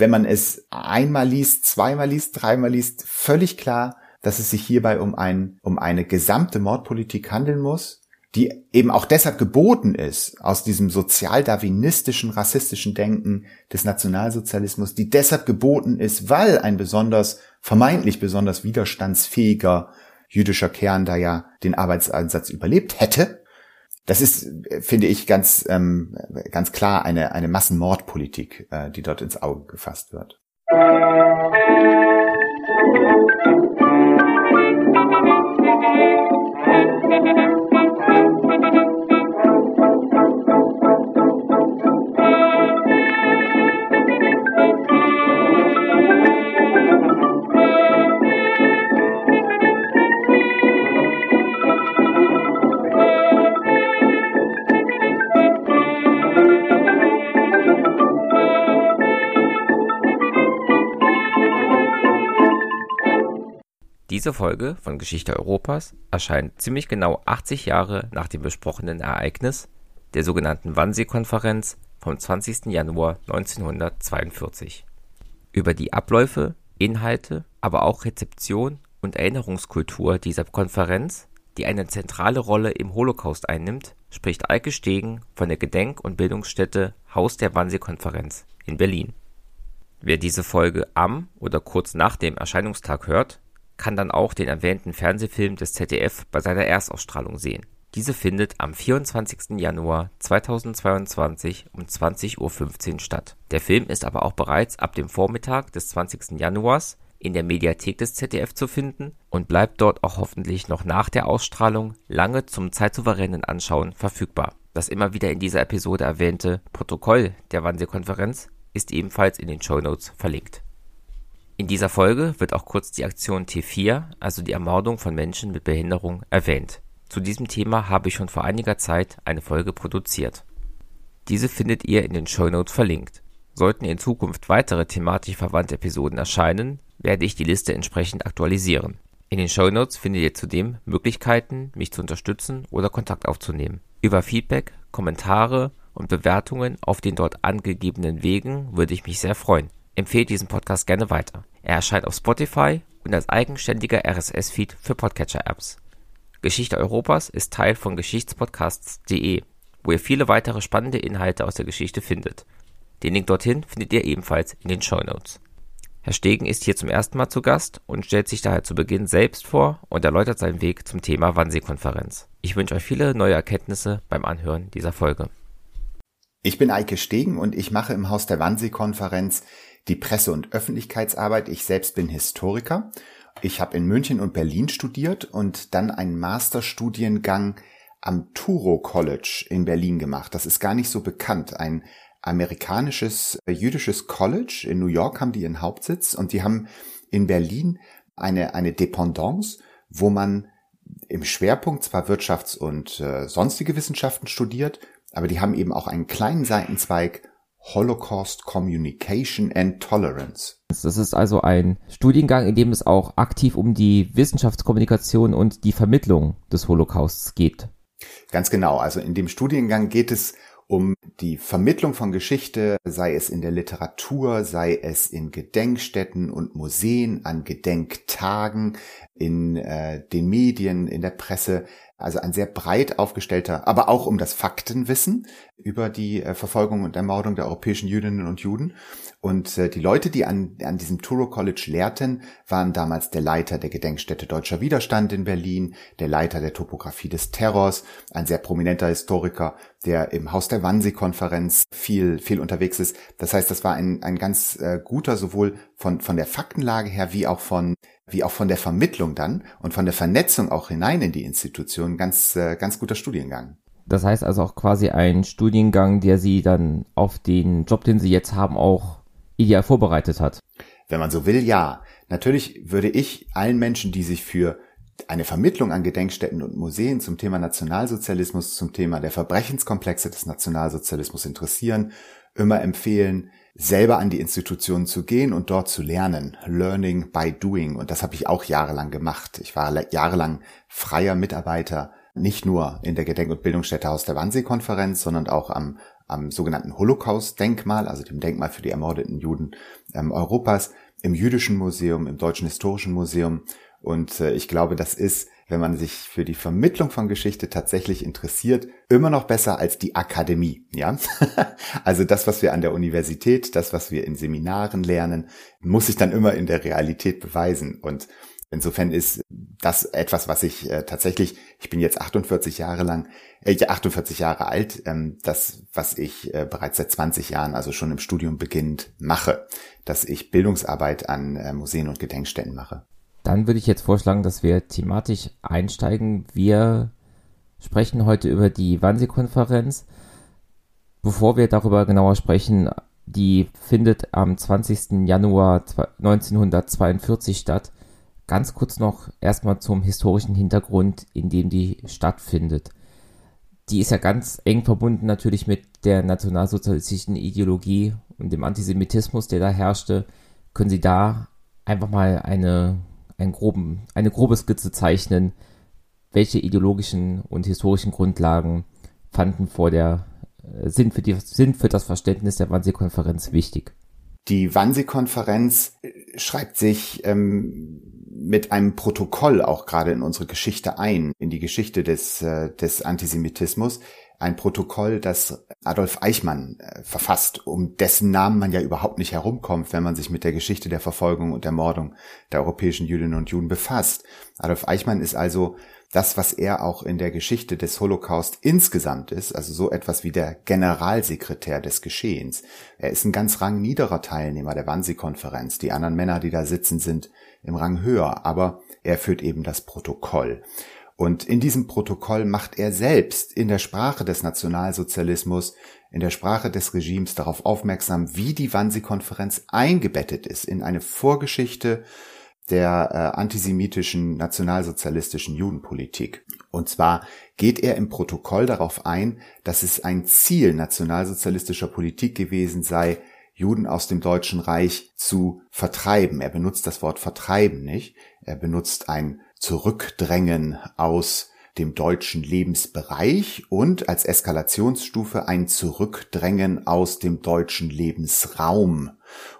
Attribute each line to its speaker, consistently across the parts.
Speaker 1: wenn man es einmal liest, zweimal liest, dreimal liest, völlig klar, dass es sich hierbei um ein, um eine gesamte Mordpolitik handeln muss, die eben auch deshalb geboten ist aus diesem sozialdarwinistischen, rassistischen Denken des Nationalsozialismus, die deshalb geboten ist, weil ein besonders, vermeintlich besonders widerstandsfähiger jüdischer Kern da ja den Arbeitseinsatz überlebt hätte. Das ist, finde ich, ganz, ähm, ganz klar eine, eine Massenmordpolitik, äh, die dort ins Auge gefasst wird.
Speaker 2: Diese Folge von Geschichte Europas erscheint ziemlich genau 80 Jahre nach dem besprochenen Ereignis, der sogenannten Wannsee-Konferenz vom 20. Januar 1942. Über die Abläufe, Inhalte, aber auch Rezeption und Erinnerungskultur dieser Konferenz, die eine zentrale Rolle im Holocaust einnimmt, spricht Eike Stegen von der Gedenk- und Bildungsstätte Haus der Wannsee-Konferenz in Berlin. Wer diese Folge am oder kurz nach dem Erscheinungstag hört, kann dann auch den erwähnten Fernsehfilm des ZDF bei seiner Erstausstrahlung sehen. Diese findet am 24. Januar 2022 um 20.15 Uhr statt. Der Film ist aber auch bereits ab dem Vormittag des 20. Januars in der Mediathek des ZDF zu finden und bleibt dort auch hoffentlich noch nach der Ausstrahlung lange zum zeitsouveränen Anschauen verfügbar. Das immer wieder in dieser Episode erwähnte Protokoll der Wannsee-Konferenz ist ebenfalls in den Shownotes verlinkt. In dieser Folge wird auch kurz die Aktion T4, also die Ermordung von Menschen mit Behinderung, erwähnt. Zu diesem Thema habe ich schon vor einiger Zeit eine Folge produziert. Diese findet ihr in den Shownotes verlinkt. Sollten in Zukunft weitere thematisch verwandte Episoden erscheinen, werde ich die Liste entsprechend aktualisieren. In den Shownotes findet ihr zudem Möglichkeiten, mich zu unterstützen oder Kontakt aufzunehmen. Über Feedback, Kommentare und Bewertungen auf den dort angegebenen Wegen würde ich mich sehr freuen. Empfehlt diesen Podcast gerne weiter. Er erscheint auf Spotify und als eigenständiger RSS-Feed für Podcatcher-Apps. Geschichte Europas ist Teil von Geschichtspodcasts.de, wo ihr viele weitere spannende Inhalte aus der Geschichte findet. Den Link dorthin findet ihr ebenfalls in den Show Notes. Herr Stegen ist hier zum ersten Mal zu Gast und stellt sich daher zu Beginn selbst vor und erläutert seinen Weg zum Thema Wannsee-Konferenz. Ich wünsche euch viele neue Erkenntnisse beim Anhören dieser Folge.
Speaker 1: Ich bin Eike Stegen und ich mache im Haus der Wannsee-Konferenz die Presse- und Öffentlichkeitsarbeit. Ich selbst bin Historiker. Ich habe in München und Berlin studiert und dann einen Masterstudiengang am Turo College in Berlin gemacht. Das ist gar nicht so bekannt. Ein amerikanisches äh, jüdisches College in New York haben die ihren Hauptsitz und die haben in Berlin eine, eine Dependance, wo man im Schwerpunkt zwar Wirtschafts- und äh, sonstige Wissenschaften studiert, aber die haben eben auch einen kleinen Seitenzweig Holocaust Communication and Tolerance.
Speaker 2: Das ist also ein Studiengang, in dem es auch aktiv um die Wissenschaftskommunikation und die Vermittlung des Holocausts geht.
Speaker 1: Ganz genau. Also in dem Studiengang geht es um die Vermittlung von Geschichte, sei es in der Literatur, sei es in Gedenkstätten und Museen, an Gedenktagen, in äh, den Medien, in der Presse. Also ein sehr breit aufgestellter, aber auch um das Faktenwissen über die äh, Verfolgung und Ermordung der europäischen Jüdinnen und Juden. Und äh, die Leute, die an, an diesem Turo College lehrten, waren damals der Leiter der Gedenkstätte Deutscher Widerstand in Berlin, der Leiter der Topographie des Terrors, ein sehr prominenter Historiker, der im Haus der Wannsee-Konferenz viel, viel unterwegs ist. Das heißt, das war ein, ein ganz äh, guter, sowohl von, von der Faktenlage her, wie auch von, wie auch von der Vermittlung dann und von der Vernetzung auch hinein in die Institution ganz, äh, ganz guter Studiengang.
Speaker 2: Das heißt also auch quasi ein Studiengang, der Sie dann auf den Job, den Sie jetzt haben, auch ideal vorbereitet hat.
Speaker 1: Wenn man so will, ja. Natürlich würde ich allen Menschen, die sich für eine Vermittlung an Gedenkstätten und Museen zum Thema Nationalsozialismus, zum Thema der Verbrechenskomplexe des Nationalsozialismus interessieren, immer empfehlen, selber an die Institutionen zu gehen und dort zu lernen. Learning by doing. Und das habe ich auch jahrelang gemacht. Ich war jahrelang freier Mitarbeiter, nicht nur in der Gedenk- und Bildungsstätte Haus der Wannsee-Konferenz, sondern auch am am sogenannten Holocaust-Denkmal, also dem Denkmal für die ermordeten Juden ähm, Europas, im Jüdischen Museum, im Deutschen Historischen Museum. Und äh, ich glaube, das ist, wenn man sich für die Vermittlung von Geschichte tatsächlich interessiert, immer noch besser als die Akademie. Ja, also das, was wir an der Universität, das, was wir in Seminaren lernen, muss sich dann immer in der Realität beweisen. Und Insofern ist das etwas, was ich äh, tatsächlich, ich bin jetzt 48 Jahre lang, äh, 48 Jahre alt, ähm, das, was ich äh, bereits seit 20 Jahren, also schon im Studium beginnend, mache, dass ich Bildungsarbeit an äh, Museen und Gedenkstätten mache.
Speaker 2: Dann würde ich jetzt vorschlagen, dass wir thematisch einsteigen. Wir sprechen heute über die Wannsee-Konferenz. Bevor wir darüber genauer sprechen, die findet am 20. Januar 1942 statt Ganz kurz noch erstmal zum historischen Hintergrund, in dem die stattfindet. Die ist ja ganz eng verbunden natürlich mit der nationalsozialistischen Ideologie und dem Antisemitismus, der da herrschte. Können Sie da einfach mal eine, einen groben, eine grobe Skizze zeichnen, welche ideologischen und historischen Grundlagen fanden vor der, äh, sind für, die, sind für das Verständnis der Wannsee-Konferenz wichtig?
Speaker 1: Die Wannsee-Konferenz äh, schreibt sich ähm, mit einem Protokoll auch gerade in unsere Geschichte ein, in die Geschichte des, äh, des Antisemitismus. Ein Protokoll, das Adolf Eichmann äh, verfasst, um dessen Namen man ja überhaupt nicht herumkommt, wenn man sich mit der Geschichte der Verfolgung und Ermordung der europäischen Jüdinnen und Juden befasst. Adolf Eichmann ist also das, was er auch in der Geschichte des Holocaust insgesamt ist, also so etwas wie der Generalsekretär des Geschehens. Er ist ein ganz rangniederer Teilnehmer der Wannsee-Konferenz. Die anderen Männer, die da sitzen, sind im Rang höher, aber er führt eben das Protokoll. Und in diesem Protokoll macht er selbst in der Sprache des Nationalsozialismus, in der Sprache des Regimes darauf aufmerksam, wie die Wannsee-Konferenz eingebettet ist in eine Vorgeschichte der äh, antisemitischen nationalsozialistischen Judenpolitik. Und zwar geht er im Protokoll darauf ein, dass es ein Ziel nationalsozialistischer Politik gewesen sei, Juden aus dem Deutschen Reich zu vertreiben. Er benutzt das Wort vertreiben nicht. Er benutzt ein Zurückdrängen aus dem deutschen Lebensbereich und als Eskalationsstufe ein Zurückdrängen aus dem deutschen Lebensraum.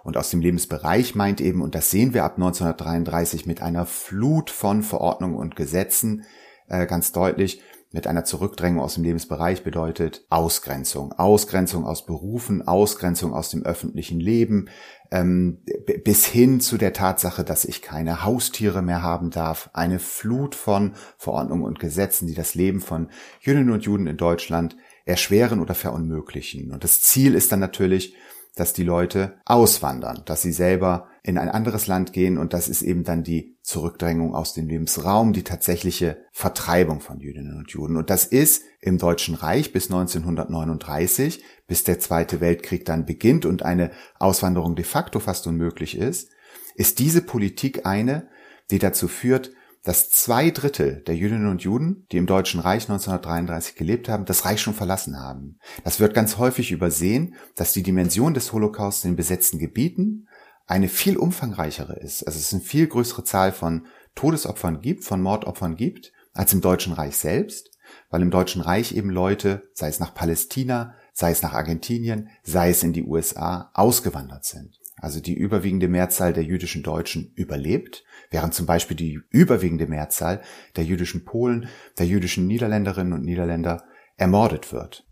Speaker 1: Und aus dem Lebensbereich meint eben, und das sehen wir ab 1933 mit einer Flut von Verordnungen und Gesetzen äh, ganz deutlich, mit einer Zurückdrängung aus dem Lebensbereich bedeutet Ausgrenzung. Ausgrenzung aus Berufen, Ausgrenzung aus dem öffentlichen Leben, ähm, bis hin zu der Tatsache, dass ich keine Haustiere mehr haben darf. Eine Flut von Verordnungen und Gesetzen, die das Leben von Jüdinnen und Juden in Deutschland erschweren oder verunmöglichen. Und das Ziel ist dann natürlich, dass die Leute auswandern, dass sie selber in ein anderes Land gehen und das ist eben dann die Zurückdrängung aus dem Lebensraum, die tatsächliche Vertreibung von Jüdinnen und Juden. Und das ist im Deutschen Reich bis 1939, bis der Zweite Weltkrieg dann beginnt und eine Auswanderung de facto fast unmöglich ist, ist diese Politik eine, die dazu führt, dass zwei Drittel der Jüdinnen und Juden, die im Deutschen Reich 1933 gelebt haben, das Reich schon verlassen haben. Das wird ganz häufig übersehen, dass die Dimension des Holocaust in besetzten Gebieten eine viel umfangreichere ist. Also es eine viel größere Zahl von Todesopfern gibt, von Mordopfern gibt, als im Deutschen Reich selbst, weil im Deutschen Reich eben Leute, sei es nach Palästina, sei es nach Argentinien, sei es in die USA, ausgewandert sind. Also die überwiegende Mehrzahl der jüdischen Deutschen überlebt während zum Beispiel die überwiegende Mehrzahl der jüdischen Polen, der jüdischen Niederländerinnen und Niederländer ermordet wird.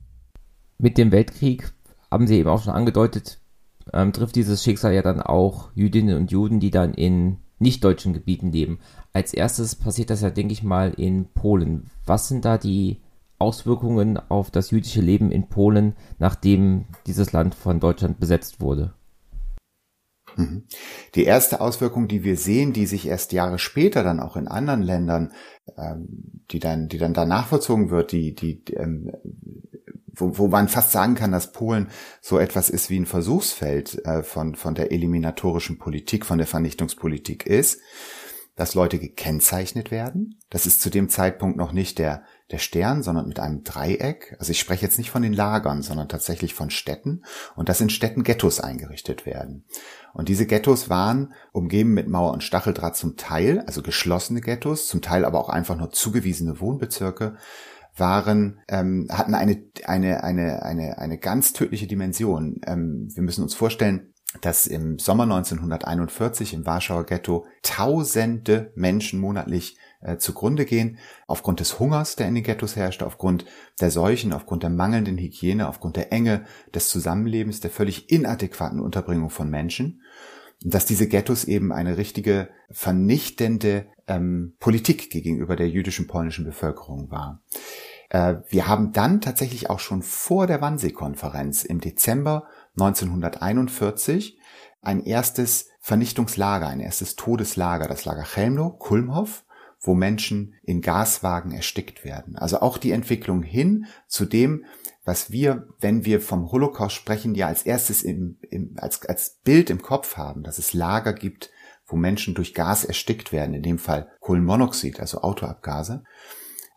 Speaker 2: Mit dem Weltkrieg haben Sie eben auch schon angedeutet, ähm, trifft dieses Schicksal ja dann auch Jüdinnen und Juden, die dann in nicht-deutschen Gebieten leben. Als erstes passiert das ja, denke ich mal, in Polen. Was sind da die Auswirkungen auf das jüdische Leben in Polen, nachdem dieses Land von Deutschland besetzt wurde?
Speaker 1: Mhm. Die erste Auswirkung, die wir sehen, die sich erst Jahre später dann auch in anderen Ländern, ähm, die dann, die dann danach vollzogen wird, die, die, ähm, wo, wo man fast sagen kann, dass Polen so etwas ist wie ein Versuchsfeld äh, von, von der eliminatorischen Politik, von der Vernichtungspolitik ist, dass Leute gekennzeichnet werden. Das ist zu dem Zeitpunkt noch nicht der, der Stern, sondern mit einem Dreieck. Also ich spreche jetzt nicht von den Lagern, sondern tatsächlich von Städten und dass in Städten Ghettos eingerichtet werden. Und diese Ghettos waren umgeben mit Mauer und Stacheldraht zum Teil, also geschlossene Ghettos, zum Teil aber auch einfach nur zugewiesene Wohnbezirke, waren, ähm, hatten eine, eine, eine, eine, eine ganz tödliche Dimension. Ähm, wir müssen uns vorstellen, dass im Sommer 1941 im Warschauer Ghetto tausende Menschen monatlich äh, zugrunde gehen, aufgrund des Hungers, der in den Ghettos herrschte, aufgrund der Seuchen, aufgrund der mangelnden Hygiene, aufgrund der Enge des Zusammenlebens, der völlig inadäquaten Unterbringung von Menschen. dass diese Ghettos eben eine richtige vernichtende ähm, Politik gegenüber der jüdischen polnischen Bevölkerung war. Äh, wir haben dann tatsächlich auch schon vor der Wannsee-Konferenz im Dezember 1941 ein erstes Vernichtungslager, ein erstes Todeslager, das Lager Chelmno, Kulmhof, wo Menschen in Gaswagen erstickt werden. Also auch die Entwicklung hin zu dem, was wir, wenn wir vom Holocaust sprechen, ja als erstes im, im, als, als Bild im Kopf haben, dass es Lager gibt, wo Menschen durch Gas erstickt werden, in dem Fall Kohlenmonoxid, also Autoabgase.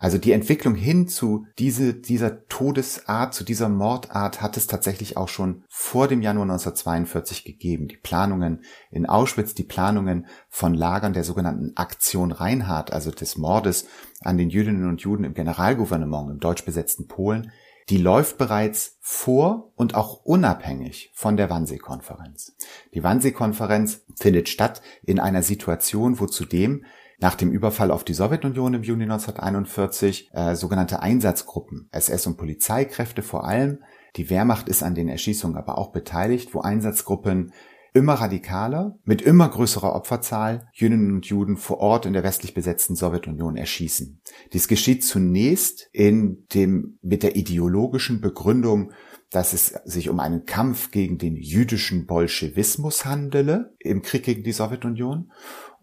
Speaker 1: Also die Entwicklung hin zu diese, dieser Todesart, zu dieser Mordart hat es tatsächlich auch schon vor dem Januar 1942 gegeben. Die Planungen in Auschwitz, die Planungen von Lagern der sogenannten Aktion Reinhardt, also des Mordes an den Jüdinnen und Juden im Generalgouvernement im deutsch besetzten Polen, die läuft bereits vor und auch unabhängig von der Wannsee-Konferenz. Die Wannsee-Konferenz findet statt in einer Situation, wo zudem nach dem Überfall auf die Sowjetunion im Juni 1941 äh, sogenannte Einsatzgruppen, SS und Polizeikräfte vor allem, die Wehrmacht ist an den Erschießungen aber auch beteiligt, wo Einsatzgruppen immer radikaler, mit immer größerer Opferzahl Jüdinnen und Juden vor Ort in der westlich besetzten Sowjetunion erschießen. Dies geschieht zunächst in dem, mit der ideologischen Begründung, dass es sich um einen Kampf gegen den jüdischen Bolschewismus handele im Krieg gegen die Sowjetunion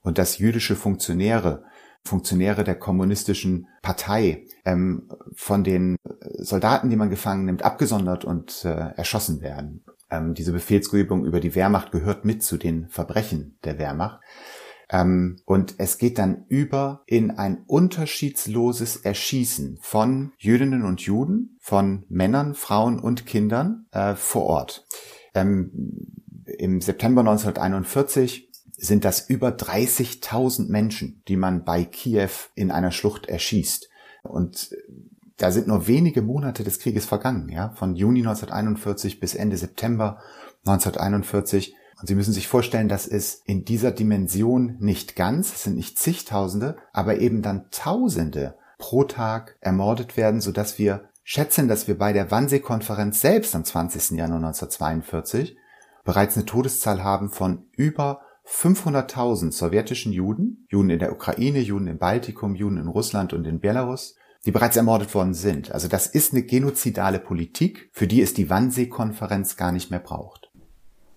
Speaker 1: und dass jüdische Funktionäre, Funktionäre der kommunistischen Partei ähm, von den Soldaten, die man gefangen nimmt, abgesondert und äh, erschossen werden. Ähm, diese Befehlsgebung über die Wehrmacht gehört mit zu den Verbrechen der Wehrmacht. Ähm, und es geht dann über in ein unterschiedsloses Erschießen von Jüdinnen und Juden, von Männern, Frauen und Kindern äh, vor Ort. Ähm, Im September 1941 sind das über 30.000 Menschen, die man bei Kiew in einer Schlucht erschießt. Und da sind nur wenige Monate des Krieges vergangen, ja, von Juni 1941 bis Ende September 1941. Und Sie müssen sich vorstellen, dass es in dieser Dimension nicht ganz, es sind nicht zigtausende, aber eben dann Tausende pro Tag ermordet werden, sodass wir schätzen, dass wir bei der Wannsee-Konferenz selbst am 20. Januar 1942 bereits eine Todeszahl haben von über 500.000 sowjetischen Juden, Juden in der Ukraine, Juden im Baltikum, Juden in Russland und in Belarus, die bereits ermordet worden sind. Also das ist eine genozidale Politik, für die es die Wannsee-Konferenz gar nicht mehr braucht.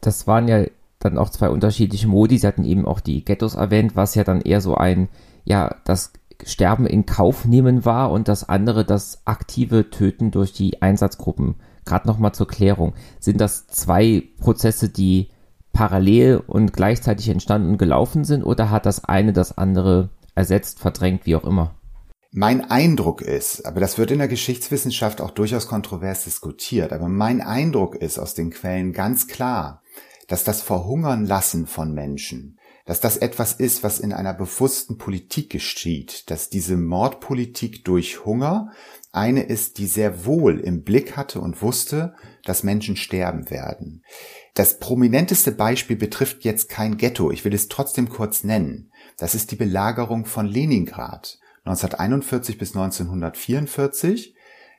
Speaker 2: Das waren ja dann auch zwei unterschiedliche Modi. Sie hatten eben auch die Ghettos erwähnt, was ja dann eher so ein, ja, das Sterben in Kauf nehmen war und das andere das aktive Töten durch die Einsatzgruppen. Gerade nochmal zur Klärung. Sind das zwei Prozesse, die parallel und gleichzeitig entstanden und gelaufen sind oder hat das eine das andere ersetzt, verdrängt, wie auch immer?
Speaker 1: Mein Eindruck ist, aber das wird in der Geschichtswissenschaft auch durchaus kontrovers diskutiert, aber mein Eindruck ist aus den Quellen ganz klar, dass das Verhungern lassen von Menschen, dass das etwas ist, was in einer bewussten Politik geschieht, dass diese Mordpolitik durch Hunger eine ist, die sehr wohl im Blick hatte und wusste, dass Menschen sterben werden. Das prominenteste Beispiel betrifft jetzt kein Ghetto, ich will es trotzdem kurz nennen. Das ist die Belagerung von Leningrad. 1941 bis 1944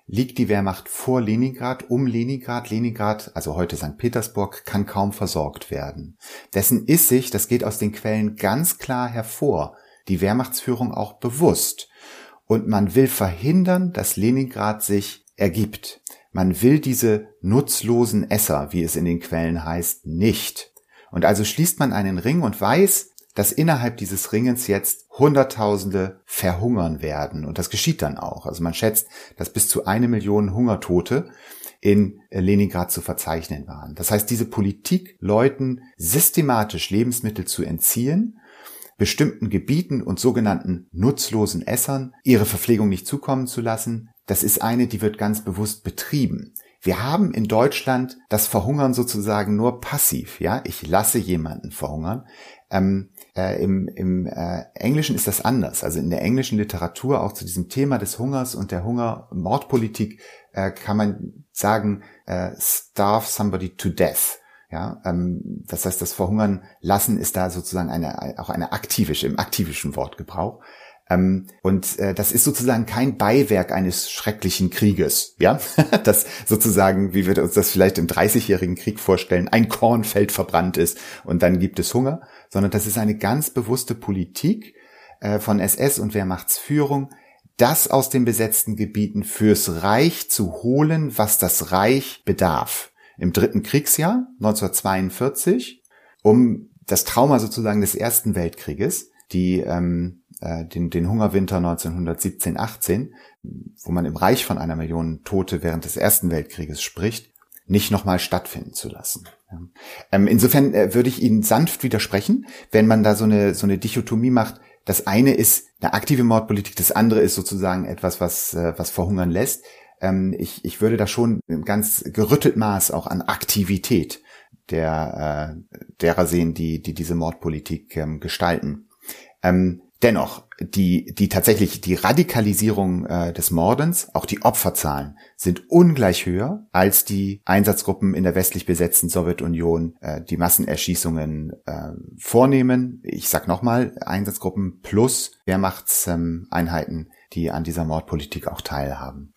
Speaker 1: liegt die Wehrmacht vor Leningrad, um Leningrad. Leningrad, also heute St. Petersburg, kann kaum versorgt werden. Dessen ist sich, das geht aus den Quellen ganz klar hervor, die Wehrmachtsführung auch bewusst. Und man will verhindern, dass Leningrad sich ergibt. Man will diese nutzlosen Esser, wie es in den Quellen heißt, nicht. Und also schließt man einen Ring und weiß, dass innerhalb dieses Ringens jetzt Hunderttausende verhungern werden. Und das geschieht dann auch. Also man schätzt, dass bis zu eine Million Hungertote in Leningrad zu verzeichnen waren. Das heißt, diese Politik, Leuten systematisch Lebensmittel zu entziehen, bestimmten Gebieten und sogenannten nutzlosen Essern ihre Verpflegung nicht zukommen zu lassen, das ist eine, die wird ganz bewusst betrieben. Wir haben in Deutschland das Verhungern sozusagen nur passiv, ja. Ich lasse jemanden verhungern. Ähm, Äh, Im im äh, Englischen ist das anders. Also in der englischen Literatur auch zu diesem Thema des Hungers und der Hungermordpolitik äh, kann man sagen, äh, starve somebody to death. Ja, ähm, das heißt, das Verhungern lassen ist da sozusagen eine, auch eine aktivische, im aktivischen Wortgebrauch. Ähm, und äh, das ist sozusagen kein Beiwerk eines schrecklichen Krieges, ja, das sozusagen, wie wir uns das vielleicht im Dreißigjährigen Krieg vorstellen, ein Kornfeld verbrannt ist und dann gibt es Hunger, sondern das ist eine ganz bewusste Politik äh, von SS und Wehrmachtsführung, das aus den besetzten Gebieten fürs Reich zu holen, was das Reich bedarf. Im dritten Kriegsjahr 1942, um das Trauma sozusagen des Ersten Weltkrieges, die ähm, äh, den, den Hungerwinter 1917-18, wo man im Reich von einer Million Tote während des Ersten Weltkrieges spricht, nicht nochmal stattfinden zu lassen. Ähm, insofern äh, würde ich Ihnen sanft widersprechen, wenn man da so eine, so eine Dichotomie macht. Das eine ist eine aktive Mordpolitik, das andere ist sozusagen etwas, was, äh, was verhungern lässt. Ähm, ich, ich würde da schon ganz gerüttelt Maß auch an Aktivität der, äh, derer sehen, die, die diese Mordpolitik ähm, gestalten. Ähm, dennoch, die, die tatsächlich die Radikalisierung äh, des Mordens, auch die Opferzahlen, sind ungleich höher als die Einsatzgruppen in der westlich besetzten Sowjetunion, äh, die Massenerschießungen äh, vornehmen. Ich sag nochmal, Einsatzgruppen plus Wehrmachtseinheiten, die an dieser Mordpolitik auch teilhaben.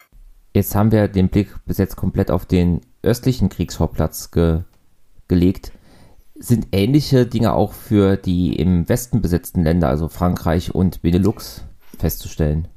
Speaker 2: Jetzt haben wir den Blick bis jetzt komplett auf den östlichen Kriegsvorplatz ge gelegt. Sind ähnliche Dinge auch für die im Westen besetzten Länder, also Frankreich und Benelux, festzustellen?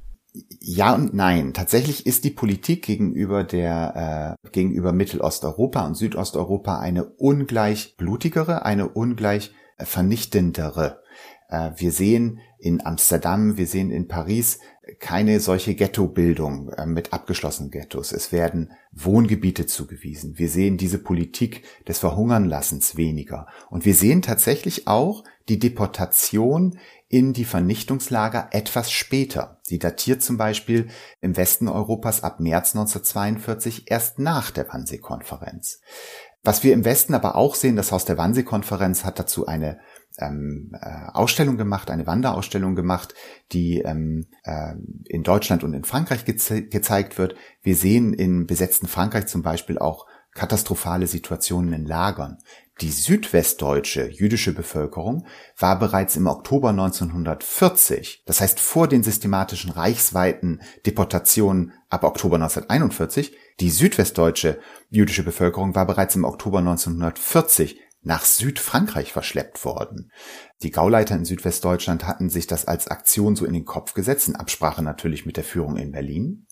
Speaker 1: Ja und nein. Tatsächlich ist die Politik gegenüber der äh, gegenüber Mittelosteuropa und Südosteuropa eine ungleich blutigere, eine ungleich vernichtendere. Äh, wir sehen in Amsterdam, wir sehen in Paris keine solche Ghettobildung äh, mit abgeschlossenen Ghettos. Es werden Wohngebiete zugewiesen. Wir sehen diese Politik des Verhungernlassens weniger. Und wir sehen tatsächlich auch die Deportation in die Vernichtungslager etwas später. Sie datiert zum Beispiel im Westen Europas ab März 1942 erst nach der Wannsee-Konferenz. Was wir im Westen aber auch sehen, das Haus der Wannsee-Konferenz hat dazu eine ähm, äh, Ausstellung gemacht, eine Wanderausstellung gemacht, die ähm, äh, in Deutschland und in Frankreich geze gezeigt wird. Wir sehen in besetzten Frankreich zum Beispiel auch katastrophale Situationen in Lagern. Die südwestdeutsche jüdische Bevölkerung war bereits im Oktober 1940, das heißt vor den systematischen reichsweiten Deportationen ab Oktober 1941, die südwestdeutsche jüdische Bevölkerung war bereits im Oktober 1940 nach Südfrankreich verschleppt worden. Die Gauleiter in Südwestdeutschland hatten sich das als Aktion so in den Kopf gesetzt, in Absprache natürlich mit der Führung in Berlin.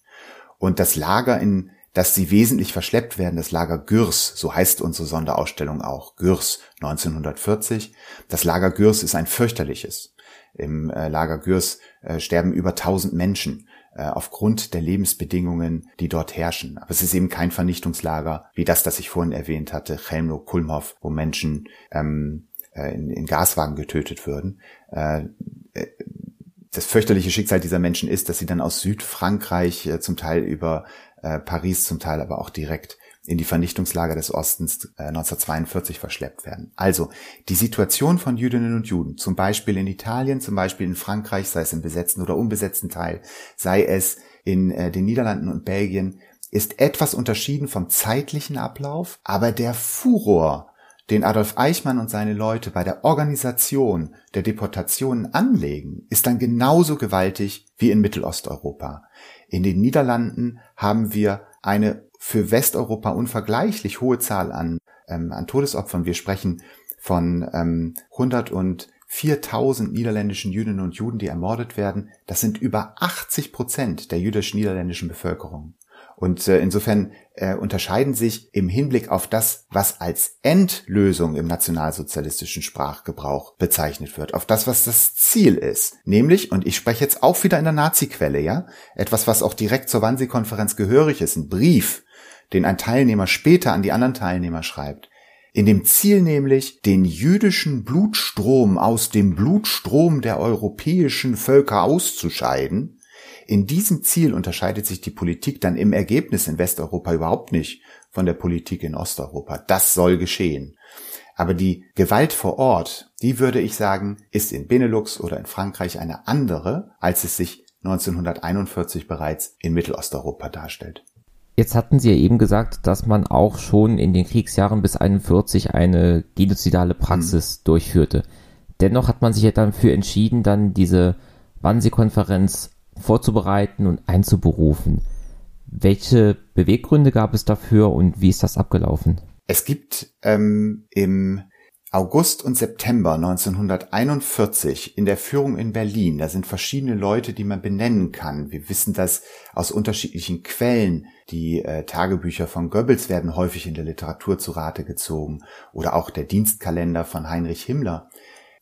Speaker 1: Und das Lager, in das sie wesentlich verschleppt werden, das Lager Gürs, so heißt unsere Sonderausstellung auch, Gürs 1940. Das Lager Gürs ist ein fürchterliches. Im äh, Lager Gürs äh, sterben über 1000 Menschen. Äh, aufgrund der Lebensbedingungen, die dort herrschen. Aber es ist eben kein Vernichtungslager wie das, das ich vorhin erwähnt hatte, Chelmno, Kulmhof, wo Menschen ähm, äh, in, in Gaswagen getötet würden. Äh, äh, das fürchterliche Schicksal dieser Menschen ist, dass sie dann aus Südfrankreich äh, zum Teil über äh, Paris, zum Teil aber auch direkt in die Vernichtungslager des Ostens äh, 1942 verschleppt werden. Also die Situation von Jüdinnen und Juden, zum Beispiel in Italien, zum Beispiel in Frankreich, sei es im besetzten oder unbesetzten Teil, sei es in äh, den Niederlanden und Belgien, ist etwas unterschieden vom zeitlichen Ablauf, aber der Furor, den Adolf Eichmann und seine Leute bei der Organisation der Deportationen anlegen, ist dann genauso gewaltig wie in Mittelosteuropa. In den Niederlanden haben wir eine für Westeuropa unvergleichlich hohe Zahl an, ähm, an Todesopfern. Wir sprechen von ähm, 104.000 niederländischen Jüdinnen und Juden, die ermordet werden. Das sind über 80 Prozent der jüdisch-niederländischen Bevölkerung. Und äh, insofern äh, unterscheiden sich im Hinblick auf das, was als Endlösung im nationalsozialistischen Sprachgebrauch bezeichnet wird, auf das, was das Ziel ist. Nämlich, und ich spreche jetzt auch wieder in der Nazi-Quelle, ja, etwas, was auch direkt zur Wannsee-Konferenz gehörig ist, ein Brief, den ein Teilnehmer später an die anderen Teilnehmer schreibt. In dem Ziel nämlich, den jüdischen Blutstrom aus dem Blutstrom der europäischen Völker auszuscheiden. In diesem Ziel unterscheidet sich die Politik dann im Ergebnis in Westeuropa überhaupt nicht von der Politik in Osteuropa. Das soll geschehen. Aber die Gewalt vor Ort, die würde ich sagen, ist in Benelux oder in Frankreich eine andere, als es sich 1941 bereits in Mittelosteuropa darstellt.
Speaker 2: Jetzt hatten Sie ja eben gesagt, dass man auch schon in den Kriegsjahren bis 41 eine genozidale Praxis hm. durchführte. Dennoch hat man sich ja dafür entschieden, dann diese Wannsee-Konferenz vorzubereiten und einzuberufen. Welche Beweggründe gab es dafür und wie ist das abgelaufen?
Speaker 1: Es gibt ähm, im August und September 1941 in der Führung in Berlin, da sind verschiedene Leute, die man benennen kann. Wir wissen das aus unterschiedlichen Quellen. Die äh, Tagebücher von Goebbels werden häufig in der Literatur zu Rate gezogen oder auch der Dienstkalender von Heinrich Himmler.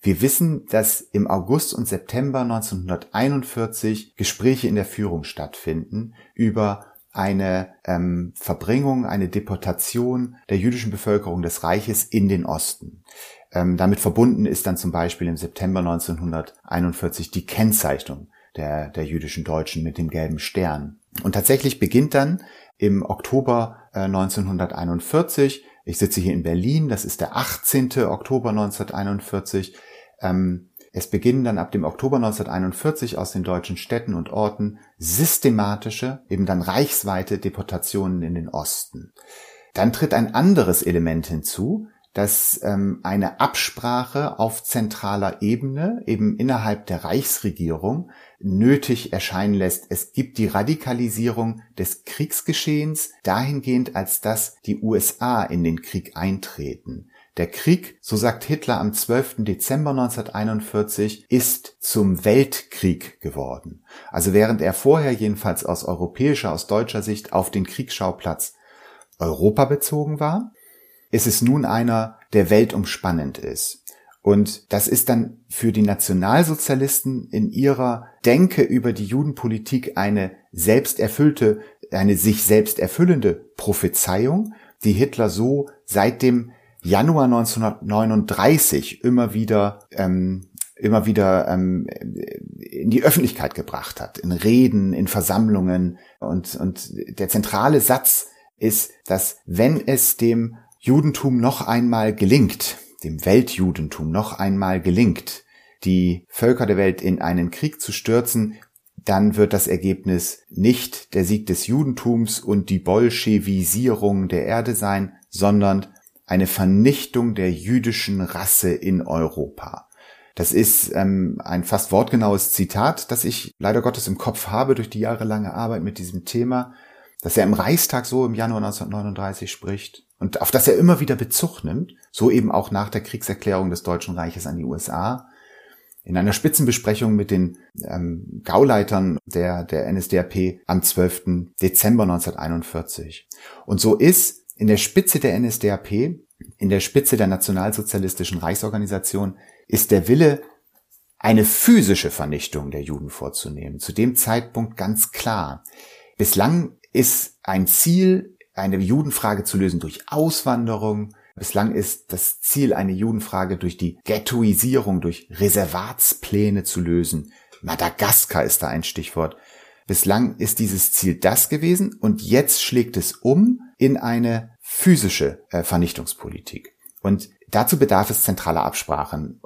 Speaker 1: Wir wissen, dass im August und September 1941 Gespräche in der Führung stattfinden über eine ähm, Verbringung, eine Deportation der jüdischen Bevölkerung des Reiches in den Osten. Ähm, damit verbunden ist dann zum Beispiel im September 1941 die Kennzeichnung der, der jüdischen Deutschen mit dem gelben Stern. Und tatsächlich beginnt dann im Oktober äh, 1941, ich sitze hier in Berlin, das ist der 18. Oktober 1941, ähm, es beginnen dann ab dem Oktober 1941 aus den deutschen Städten und Orten systematische, eben dann reichsweite Deportationen in den Osten. Dann tritt ein anderes Element hinzu, dass ähm, eine Absprache auf zentraler Ebene, eben innerhalb der Reichsregierung, nötig erscheinen lässt. Es gibt die Radikalisierung des Kriegsgeschehens dahingehend, als dass die USA in den Krieg eintreten. Der Krieg, so sagt Hitler am 12. Dezember 1941, ist zum Weltkrieg geworden. Also während er vorher jedenfalls aus europäischer, aus deutscher Sicht auf den Kriegsschauplatz Europa bezogen war, ist es nun einer, der weltumspannend ist. Und das ist dann für die Nationalsozialisten in ihrer Denke über die Judenpolitik eine selbsterfüllte, eine sich selbst erfüllende Prophezeiung, die Hitler so seit dem Januar 1939 immer wieder ähm, immer wieder ähm, in die Öffentlichkeit gebracht hat, in Reden, in Versammlungen. Und, und der zentrale Satz ist, dass wenn es dem Judentum noch einmal gelingt, dem Weltjudentum noch einmal gelingt, die Völker der Welt in einen Krieg zu stürzen, dann wird das Ergebnis nicht der Sieg des Judentums und die Bolschewisierung der Erde sein, sondern eine Vernichtung der jüdischen Rasse in Europa. Das ist ähm, ein fast wortgenaues Zitat, das ich leider Gottes im Kopf habe durch die jahrelange Arbeit mit diesem Thema, dass er im Reichstag so im Januar 1939 spricht und auf das er immer wieder Bezug nimmt, so eben auch nach der Kriegserklärung des Deutschen Reiches an die USA. In einer Spitzenbesprechung mit den ähm, Gauleitern der, der NSDAP am 12. Dezember 1941. Und so ist in der Spitze der NSDAP, in der Spitze der nationalsozialistischen Reichsorganisation, ist der Wille, eine physische Vernichtung der Juden vorzunehmen. Zu dem Zeitpunkt ganz klar. Bislang ist ein Ziel, eine Judenfrage zu lösen durch Auswanderung. Bislang ist das Ziel, eine Judenfrage durch die Ghettoisierung, durch Reservatspläne zu lösen. Madagaskar ist da ein Stichwort. Bislang ist dieses Ziel das gewesen und jetzt schlägt es um in eine physische äh, Vernichtungspolitik. Und dazu bedarf es zentraler Absprachen.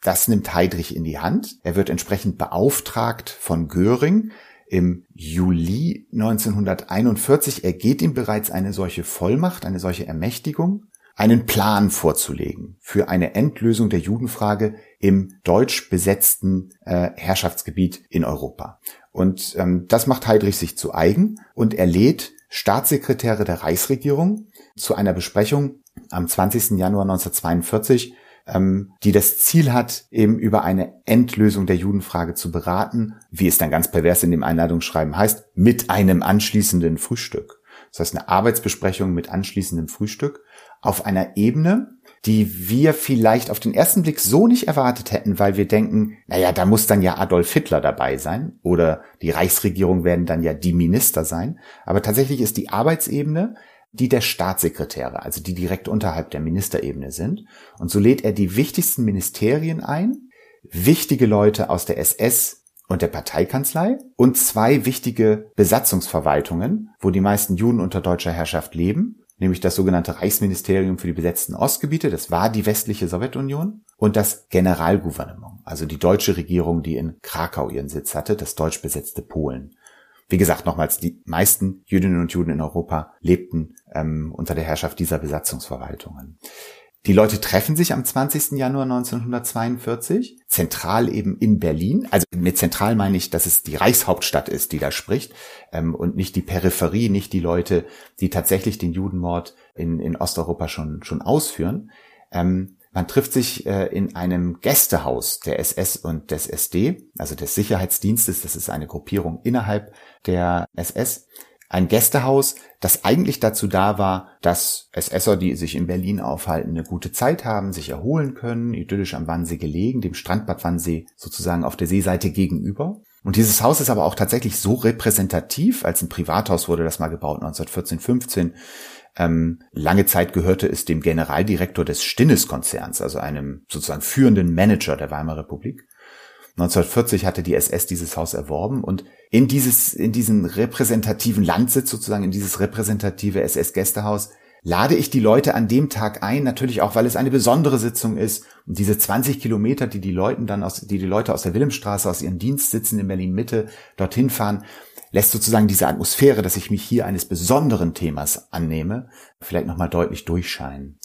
Speaker 1: Das nimmt Heydrich in die Hand. Er wird entsprechend beauftragt von Göring. Im Juli 1941 ergeht ihm bereits eine solche Vollmacht, eine solche Ermächtigung, einen Plan vorzulegen für eine Endlösung der Judenfrage im deutsch besetzten äh, Herrschaftsgebiet in Europa. Und ähm, das macht Heydrich sich zu eigen und er lädt Staatssekretäre der Reichsregierung zu einer Besprechung am 20. Januar 1942, ähm, die das Ziel hat, eben über eine Endlösung der Judenfrage zu beraten, wie es dann ganz pervers in dem Einladungsschreiben heißt, mit einem anschließenden Frühstück. Das heißt eine Arbeitsbesprechung mit anschließendem Frühstück auf einer Ebene, die wir vielleicht auf den ersten Blick so nicht erwartet hätten, weil wir denken, naja, da muss dann ja Adolf Hitler dabei sein oder die Reichsregierung werden dann ja die Minister sein. Aber tatsächlich ist die Arbeitsebene die der Staatssekretäre, also die direkt unterhalb der Ministerebene sind. Und so lädt er die wichtigsten Ministerien ein, wichtige Leute aus der SS und der Parteikanzlei und zwei wichtige Besatzungsverwaltungen, wo die meisten Juden unter deutscher Herrschaft leben, nämlich das sogenannte Reichsministerium für die besetzten Ostgebiete, das war die westliche Sowjetunion, und das Generalgouvernement, also die deutsche Regierung, die in Krakau ihren Sitz hatte, das deutsch besetzte Polen. Wie gesagt, nochmals, die meisten Jüdinnen und Juden in Europa lebten ähm, unter der Herrschaft dieser Besatzungsverwaltungen. Die Leute treffen sich am 20. Januar 1942, zentral eben in Berlin. Also mit zentral meine ich, dass es die Reichshauptstadt ist, die da spricht ähm, und nicht die Peripherie, nicht die Leute, die tatsächlich den Judenmord in, in Osteuropa schon, schon ausführen. Ähm, man trifft sich äh, in einem Gästehaus der SS und des SD, also des Sicherheitsdienstes. Das ist eine Gruppierung innerhalb der SS ein Gästehaus, das eigentlich dazu da war, dass SSer, die sich in Berlin aufhalten, eine gute Zeit haben, sich erholen können, idyllisch am Wannsee gelegen, dem Strandbad Wannsee sozusagen auf der Seeseite gegenüber. Und dieses Haus ist aber auch tatsächlich so repräsentativ, als ein Privathaus wurde das mal gebaut, 1914, 15. Ähm, lange Zeit gehörte es dem Generaldirektor des Stinnes-Konzerns, also einem sozusagen führenden Manager der Weimarer Republik. 1940 hatte die SS dieses Haus erworben und in dieses, in diesen repräsentativen Landsitz sozusagen, in dieses repräsentative SS-Gästehaus lade ich die Leute an dem Tag ein, natürlich auch, weil es eine besondere Sitzung ist. Und diese 20 Kilometer, die die Leute dann aus, die die Leute aus der Wilhelmstraße, aus ihren Dienstsitzen in Berlin Mitte dorthin fahren, lässt sozusagen diese Atmosphäre, dass ich mich hier eines besonderen Themas annehme, vielleicht nochmal deutlich durchscheinen.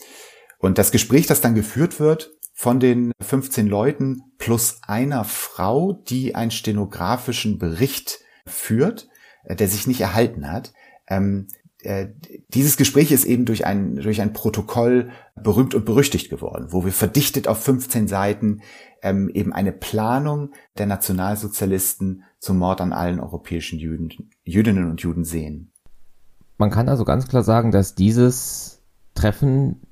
Speaker 1: Und das Gespräch, das dann geführt wird, von den 15 Leuten plus einer Frau, die einen stenografischen Bericht führt, äh, der sich nicht erhalten hat. Ähm, äh, dieses Gespräch ist eben durch ein, durch ein Protokoll berühmt und berüchtigt geworden, wo wir verdichtet auf 15 Seiten ähm, eben eine Planung der Nationalsozialisten zum Mord an allen europäischen Juden, Jüdinnen und Juden sehen.
Speaker 2: Man kann also ganz klar sagen, dass dieses Treffen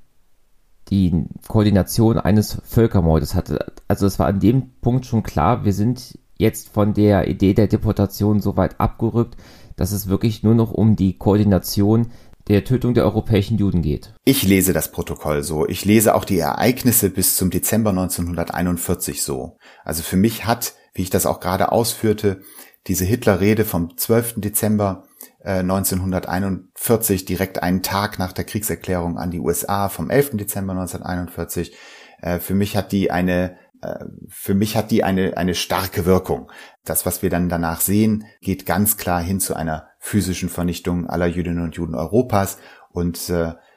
Speaker 2: die Koordination eines Völkermordes hatte. Also es war an dem Punkt schon klar, wir sind jetzt von der Idee der Deportation so weit abgerückt, dass es wirklich nur noch um die Koordination der Tötung der europäischen Juden geht.
Speaker 1: Ich lese das Protokoll so. Ich lese auch die Ereignisse bis zum Dezember 1941 so. Also für mich hat, wie ich das auch gerade ausführte, diese Hitler-Rede vom 12. Dezember 1941, äh, direkt einen Tag nach der Kriegserklärung an die USA vom 11. Dezember 1941. Äh, für mich hat die eine äh, für mich hat die eine, eine starke Wirkung. Das, was wir dann danach sehen, geht ganz klar hin zu einer physischen Vernichtung aller Jüdinnen und Juden Europas. Und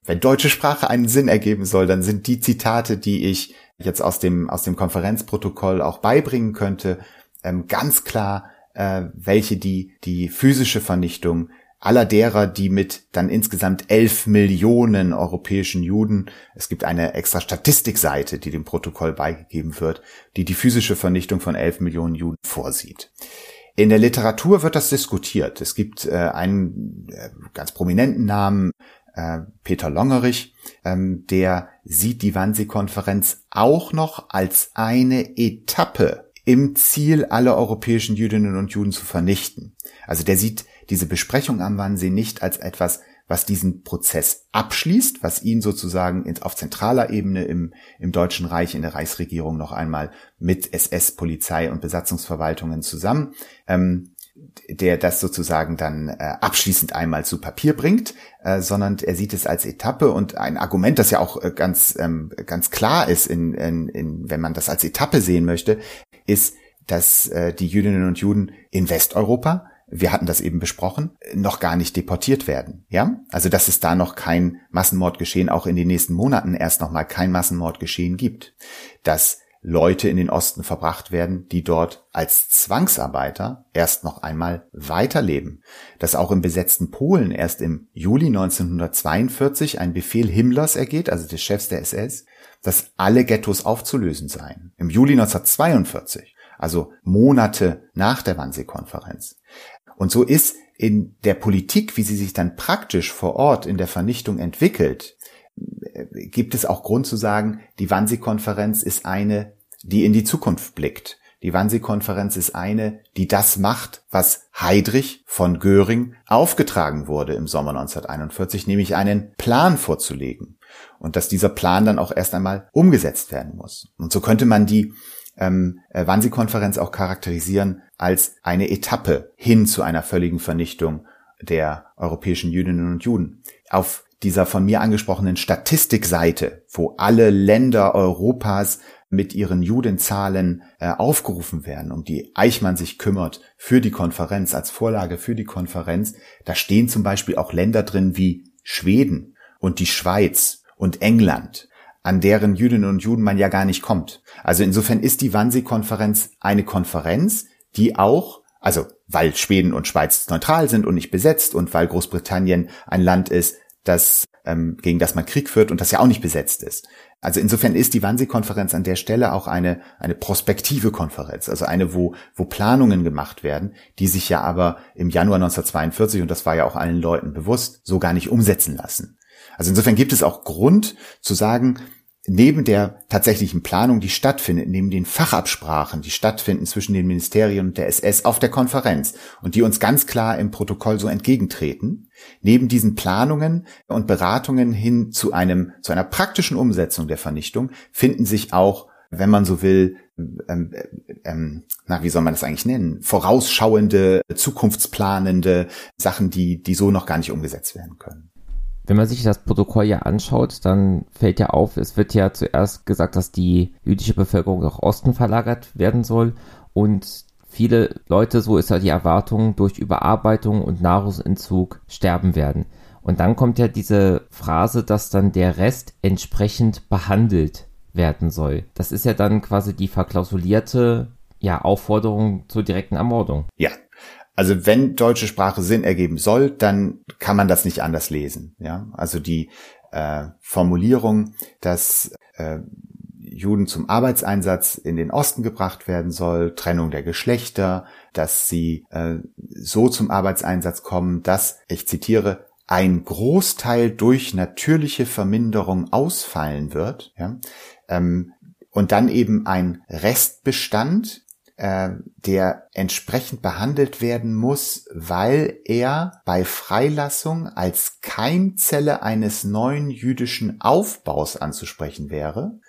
Speaker 1: wenn deutsche Sprache einen Sinn ergeben soll, dann sind die Zitate, die ich jetzt aus dem, aus dem Konferenzprotokoll auch beibringen könnte, ähm, ganz klar äh, welche die die physische Vernichtung aller derer, die mit dann insgesamt elf Millionen europäischen Juden, es gibt eine extra Statistikseite, die dem Protokoll beigegeben wird, die die physische Vernichtung von elf Millionen Juden vorsieht. In der Literatur wird das diskutiert. Es gibt äh, einen äh, ganz prominenten Namen, äh, Peter Longerich, ähm, der sieht die Wannsee-Konferenz auch noch als eine Etappe im Ziel, alle europäischen Jüdinnen und Juden zu vernichten. Also der sieht diese Besprechung am Wannsee nicht als etwas, was diesen Prozess abschließt, was ihn sozusagen auf zentraler Ebene im, im Deutschen Reich, in der Reichsregierung noch einmal mit SS, Polizei und Besatzungsverwaltungen zusammen, ähm, der das sozusagen dann äh, abschließend einmal zu Papier bringt, äh, sondern er sieht es als Etappe und ein Argument, das ja auch äh, ganz ähm, ganz klar ist, in, in, in, wenn man das als Etappe sehen möchte, ist, dass äh, die Jüdinnen und Juden in Westeuropa, wir hatten das eben besprochen, noch gar nicht deportiert werden. Ja, also dass es da noch kein Massenmordgeschehen, auch in den nächsten Monaten erst noch mal kein Massenmordgeschehen gibt, dass Leute in den Osten verbracht werden, die dort als Zwangsarbeiter erst noch einmal weiterleben. Dass auch im besetzten Polen erst im Juli 1942 ein Befehl Himmlers ergeht, also des Chefs der SS, dass alle Ghettos aufzulösen seien. Im Juli 1942, also Monate nach der Wannsee-Konferenz. Und so ist in der Politik, wie sie sich dann praktisch vor Ort in der Vernichtung entwickelt, gibt es auch Grund zu sagen, die Wannsee-Konferenz ist eine, die in die Zukunft blickt. Die Wannsee-Konferenz ist eine, die das macht, was Heydrich von Göring aufgetragen wurde im Sommer 1941, nämlich einen Plan vorzulegen. Und dass dieser Plan dann auch erst einmal umgesetzt werden muss. Und so könnte man die ähm, äh, Wannsee-Konferenz auch charakterisieren als eine Etappe hin zu einer völligen Vernichtung der europäischen Jüdinnen und Juden. Auf dieser von mir angesprochenen Statistikseite, wo alle Länder Europas mit ihren Judenzahlen äh, aufgerufen werden, um die Eichmann sich kümmert für die Konferenz, als Vorlage für die Konferenz, da stehen zum Beispiel auch Länder drin wie Schweden und die Schweiz und England, an deren Jüdinnen und Juden man ja gar nicht kommt. Also insofern ist die Wannsee-Konferenz eine Konferenz, die auch, also weil Schweden und Schweiz neutral sind und nicht besetzt und weil Großbritannien ein Land ist, das ähm, gegen das man Krieg führt und das ja auch nicht besetzt ist. Also insofern ist die Wannsee-Konferenz an der Stelle auch eine, eine prospektive Konferenz, also eine, wo, wo Planungen gemacht werden, die sich ja aber im Januar 1942, und das war ja auch allen Leuten bewusst, so gar nicht umsetzen lassen. Also insofern gibt es auch Grund zu sagen, neben der tatsächlichen Planung, die stattfindet, neben den Fachabsprachen, die stattfinden zwischen den Ministerien und der SS auf der Konferenz und die uns ganz klar im Protokoll so entgegentreten, neben diesen Planungen und Beratungen hin zu einem, zu einer praktischen Umsetzung der Vernichtung finden sich auch, wenn man so will, ähm, ähm, na, wie soll man das eigentlich nennen? Vorausschauende, zukunftsplanende Sachen, die, die so noch gar nicht umgesetzt werden können.
Speaker 2: Wenn man sich das Protokoll ja anschaut, dann fällt ja auf, es wird ja zuerst gesagt, dass die jüdische Bevölkerung nach Osten verlagert werden soll und viele Leute, so ist ja die Erwartung, durch Überarbeitung und Nahrungsentzug sterben werden. Und dann kommt ja diese Phrase, dass dann der Rest entsprechend behandelt werden soll. Das ist ja dann quasi die verklausulierte ja, Aufforderung zur direkten Ermordung.
Speaker 1: Ja, also wenn deutsche Sprache Sinn ergeben soll, dann kann man das nicht anders lesen. Ja, also die äh, Formulierung, dass äh, Juden zum Arbeitseinsatz in den Osten gebracht werden soll, Trennung der Geschlechter, dass sie äh, so zum Arbeitseinsatz kommen, dass, ich zitiere, ein Großteil durch natürliche Verminderung ausfallen wird, ja, ähm, und dann eben ein Restbestand, äh, der entsprechend behandelt werden muss, weil er bei Freilassung als Keimzelle eines neuen jüdischen Aufbaus anzusprechen wäre.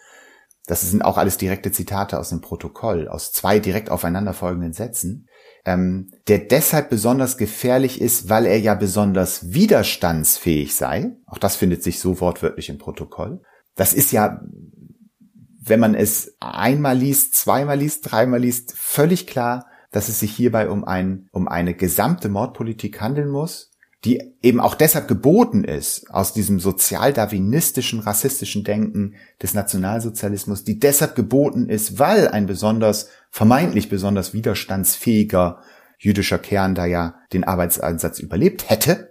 Speaker 1: Das sind auch alles direkte Zitate aus dem Protokoll, aus zwei direkt aufeinanderfolgenden Sätzen, ähm, der deshalb besonders gefährlich ist, weil er ja besonders widerstandsfähig sei. Auch das findet sich so wortwörtlich im Protokoll. Das ist ja wenn man es einmal liest, zweimal liest, dreimal liest, völlig klar, dass es sich hierbei um ein, um eine gesamte Mordpolitik handeln muss, die eben auch deshalb geboten ist aus diesem sozialdarwinistischen, rassistischen Denken des Nationalsozialismus, die deshalb geboten ist, weil ein besonders, vermeintlich besonders widerstandsfähiger jüdischer Kern da ja den Arbeitseinsatz überlebt hätte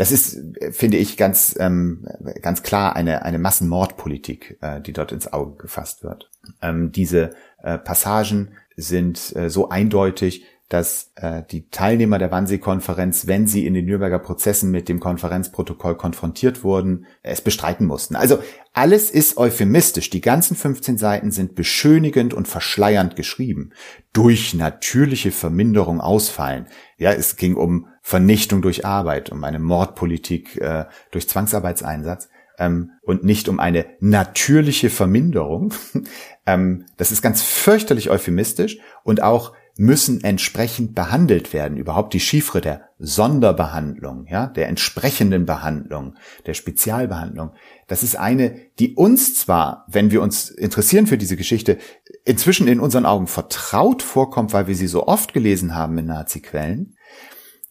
Speaker 1: das ist, finde ich, ganz, ähm, ganz klar eine, eine Massenmordpolitik, äh, die dort ins Auge gefasst wird. Ähm, diese äh, Passagen sind äh, so eindeutig, dass äh, die Teilnehmer der Wannsee-Konferenz, wenn sie in den Nürnberger Prozessen mit dem Konferenzprotokoll konfrontiert wurden, es bestreiten mussten. Also alles ist euphemistisch. Die ganzen 15 Seiten sind beschönigend und verschleiernd geschrieben. Durch natürliche Verminderung ausfallen. Ja, es ging um Vernichtung durch Arbeit, um eine Mordpolitik äh, durch Zwangsarbeitseinsatz ähm, und nicht um eine natürliche Verminderung. ähm, das ist ganz fürchterlich euphemistisch und auch müssen entsprechend behandelt werden. Überhaupt die Chiffre der Sonderbehandlung, ja, der entsprechenden Behandlung, der Spezialbehandlung. Das ist eine, die uns zwar, wenn wir uns interessieren für diese Geschichte, inzwischen in unseren Augen vertraut vorkommt, weil wir sie so oft gelesen haben in Nazi-Quellen,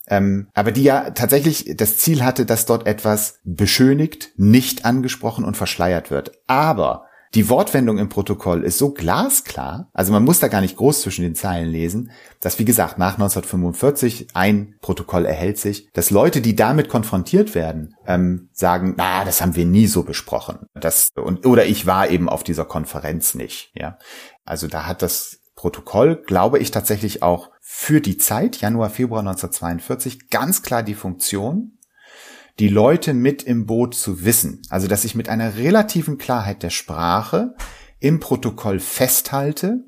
Speaker 1: ähm, aber die ja tatsächlich das Ziel hatte, dass dort etwas beschönigt, nicht angesprochen und verschleiert wird. Aber die Wortwendung im Protokoll ist so glasklar, also man muss da gar nicht groß zwischen den Zeilen lesen, dass wie gesagt nach 1945 ein Protokoll erhält sich, dass Leute, die damit konfrontiert werden, ähm, sagen, na, das haben wir nie so besprochen. Das, und, oder ich war eben auf dieser Konferenz nicht. Ja, also da hat das Protokoll, glaube ich, tatsächlich auch für die Zeit, Januar, Februar 1942, ganz klar die Funktion, die Leute mit im Boot zu wissen. Also, dass ich mit einer relativen Klarheit der Sprache im Protokoll festhalte,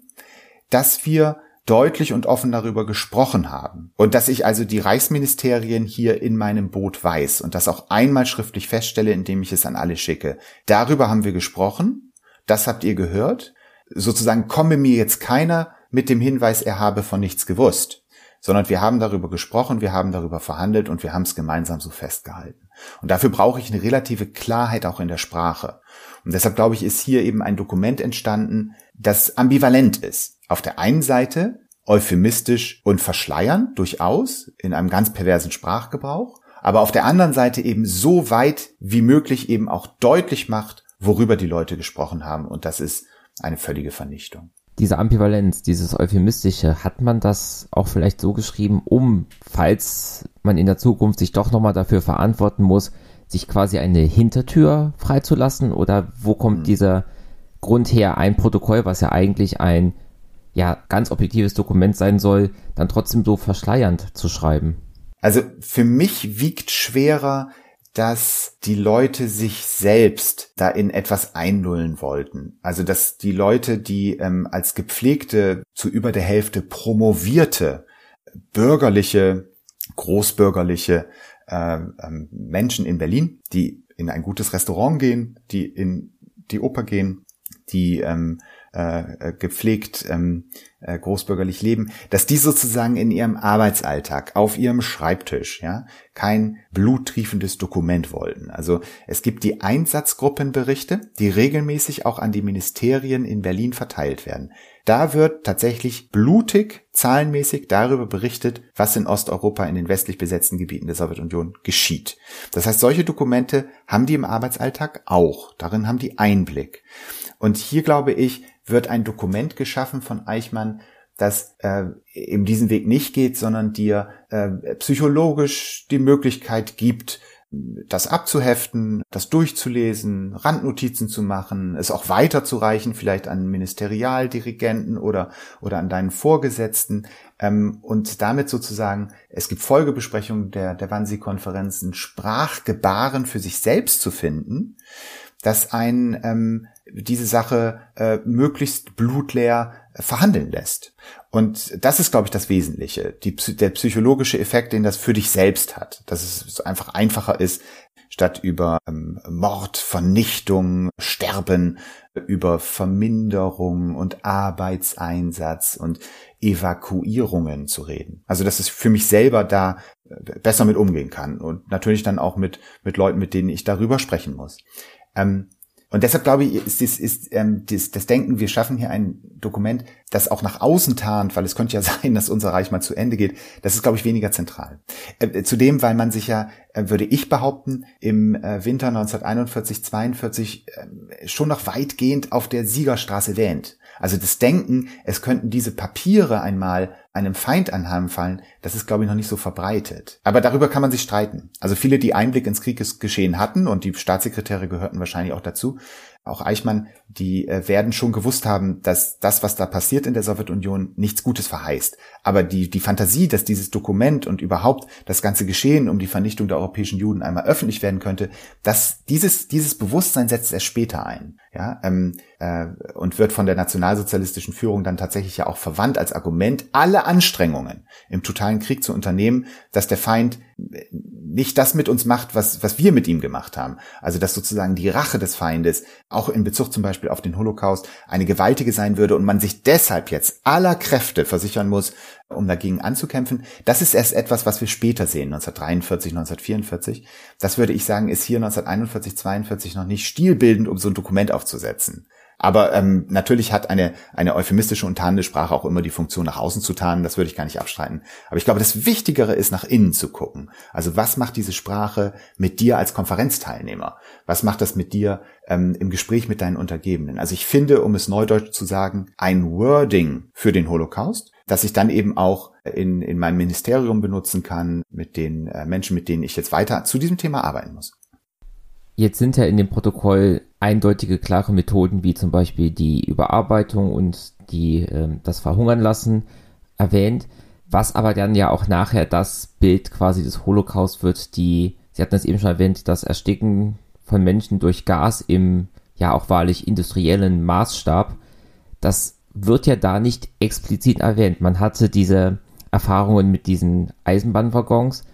Speaker 1: dass wir deutlich und offen darüber gesprochen haben. Und dass ich also die Reichsministerien hier in meinem Boot weiß und das auch einmal schriftlich feststelle, indem ich es an alle schicke. Darüber haben wir gesprochen. Das habt ihr gehört. Sozusagen komme mir jetzt keiner mit dem Hinweis, er habe von nichts gewusst sondern wir haben darüber gesprochen, wir haben darüber verhandelt und wir haben es gemeinsam so festgehalten. Und dafür brauche ich eine relative Klarheit auch in der Sprache. Und deshalb glaube ich, ist hier eben ein Dokument entstanden, das ambivalent ist. Auf der einen Seite euphemistisch und verschleiern, durchaus, in einem ganz perversen Sprachgebrauch, aber auf der anderen Seite eben so weit wie möglich eben auch deutlich macht, worüber die Leute gesprochen haben. Und das ist eine völlige Vernichtung
Speaker 2: diese Ambivalenz, dieses Euphemistische, hat man das auch vielleicht so geschrieben, um, falls man in der Zukunft sich doch nochmal dafür verantworten muss, sich quasi eine Hintertür freizulassen? Oder wo kommt mhm. dieser Grund her, ein Protokoll, was ja eigentlich ein ja, ganz objektives Dokument sein soll, dann trotzdem so verschleiernd zu schreiben?
Speaker 1: Also für mich wiegt schwerer dass die Leute sich selbst da in etwas einlullen wollten. Also dass die Leute, die ähm, als gepflegte, zu über der Hälfte promovierte, bürgerliche, großbürgerliche äh, ähm, Menschen in Berlin, die in ein gutes Restaurant gehen, die in die Oper gehen, die ähm, äh, äh, gepflegt ähm, äh, großbürgerlich leben, dass die sozusagen in ihrem Arbeitsalltag auf ihrem Schreibtisch ja kein bluttriefendes Dokument wollten. Also es gibt die Einsatzgruppenberichte, die regelmäßig auch an die Ministerien in Berlin verteilt werden. Da wird tatsächlich blutig, zahlenmäßig darüber berichtet, was in Osteuropa in den westlich besetzten Gebieten der Sowjetunion geschieht. Das heißt, solche Dokumente haben die im Arbeitsalltag auch. Darin haben die Einblick. Und hier glaube ich, wird ein Dokument geschaffen von Eichmann, das äh, eben diesen Weg nicht geht, sondern dir äh, psychologisch die Möglichkeit gibt, das abzuheften, das durchzulesen, Randnotizen zu machen, es auch weiterzureichen, vielleicht an Ministerialdirigenten oder, oder an deinen Vorgesetzten. Ähm, und damit sozusagen, es gibt Folgebesprechungen der, der Wannsee-Konferenzen, Sprachgebaren für sich selbst zu finden, dass ein ähm, diese Sache äh, möglichst blutleer äh, verhandeln lässt. Und das ist, glaube ich, das Wesentliche. Die, der psychologische Effekt, den das für dich selbst hat. Dass es einfach einfacher ist, statt über ähm, Mord, Vernichtung, Sterben, über Verminderung und Arbeitseinsatz und Evakuierungen zu reden. Also, dass es für mich selber da äh, besser mit umgehen kann und natürlich dann auch mit, mit Leuten, mit denen ich darüber sprechen muss. Ähm, und deshalb glaube ich, ist, ist, ist ähm, das, das Denken, wir schaffen hier ein Dokument, das auch nach außen tarnt, weil es könnte ja sein, dass unser Reich mal zu Ende geht. Das ist, glaube ich, weniger zentral. Äh, zudem, weil man sich ja, äh, würde ich behaupten, im äh, Winter 1941, 42 äh, schon noch weitgehend auf der Siegerstraße wähnt. Also das Denken, es könnten diese Papiere einmal einem Feind anheimfallen, das ist, glaube ich, noch nicht so verbreitet. Aber darüber kann man sich streiten. Also viele, die Einblick ins Kriegesgeschehen hatten, und die Staatssekretäre gehörten wahrscheinlich auch dazu, auch Eichmann, die äh, werden schon gewusst haben, dass das, was da passiert in der Sowjetunion, nichts Gutes verheißt. Aber die, die Fantasie, dass dieses Dokument und überhaupt das ganze Geschehen um die Vernichtung der europäischen Juden einmal öffentlich werden könnte, dass dieses, dieses Bewusstsein setzt erst später ein. Ja, ähm, äh, und wird von der nationalsozialistischen Führung dann tatsächlich ja auch verwandt als Argument, alle Anstrengungen im totalen Krieg zu unternehmen, dass der Feind nicht das mit uns macht, was, was wir mit ihm gemacht haben. Also dass sozusagen die Rache des Feindes auch in Bezug zum Beispiel auf den Holocaust eine gewaltige sein würde und man sich deshalb jetzt aller Kräfte versichern muss, um dagegen anzukämpfen. Das ist erst etwas, was wir später sehen, 1943, 1944. Das würde ich sagen, ist hier 1941, 42 noch nicht stilbildend, um so ein Dokument aufzusetzen. Aber ähm, natürlich hat eine, eine euphemistische und tarnende Sprache auch immer die Funktion, nach außen zu tarnen. Das würde ich gar nicht abstreiten. Aber ich glaube, das Wichtigere ist, nach innen zu gucken. Also was macht diese Sprache mit dir als Konferenzteilnehmer? Was macht das mit dir ähm, im Gespräch mit deinen Untergebenen? Also ich finde, um es neudeutsch zu sagen, ein Wording für den Holocaust, dass ich dann eben auch in, in meinem Ministerium benutzen kann, mit den äh, Menschen, mit denen ich jetzt weiter zu diesem Thema arbeiten muss.
Speaker 2: Jetzt sind ja in dem Protokoll eindeutige, klare Methoden, wie zum Beispiel die Überarbeitung und die, äh, das Verhungern lassen erwähnt, was aber dann ja auch nachher das Bild quasi des Holocaust wird, die, Sie hatten es eben schon erwähnt, das Ersticken von Menschen durch Gas im ja auch wahrlich industriellen Maßstab, das wird ja da nicht explizit erwähnt. Man hatte diese Erfahrungen mit diesen Eisenbahnwaggons,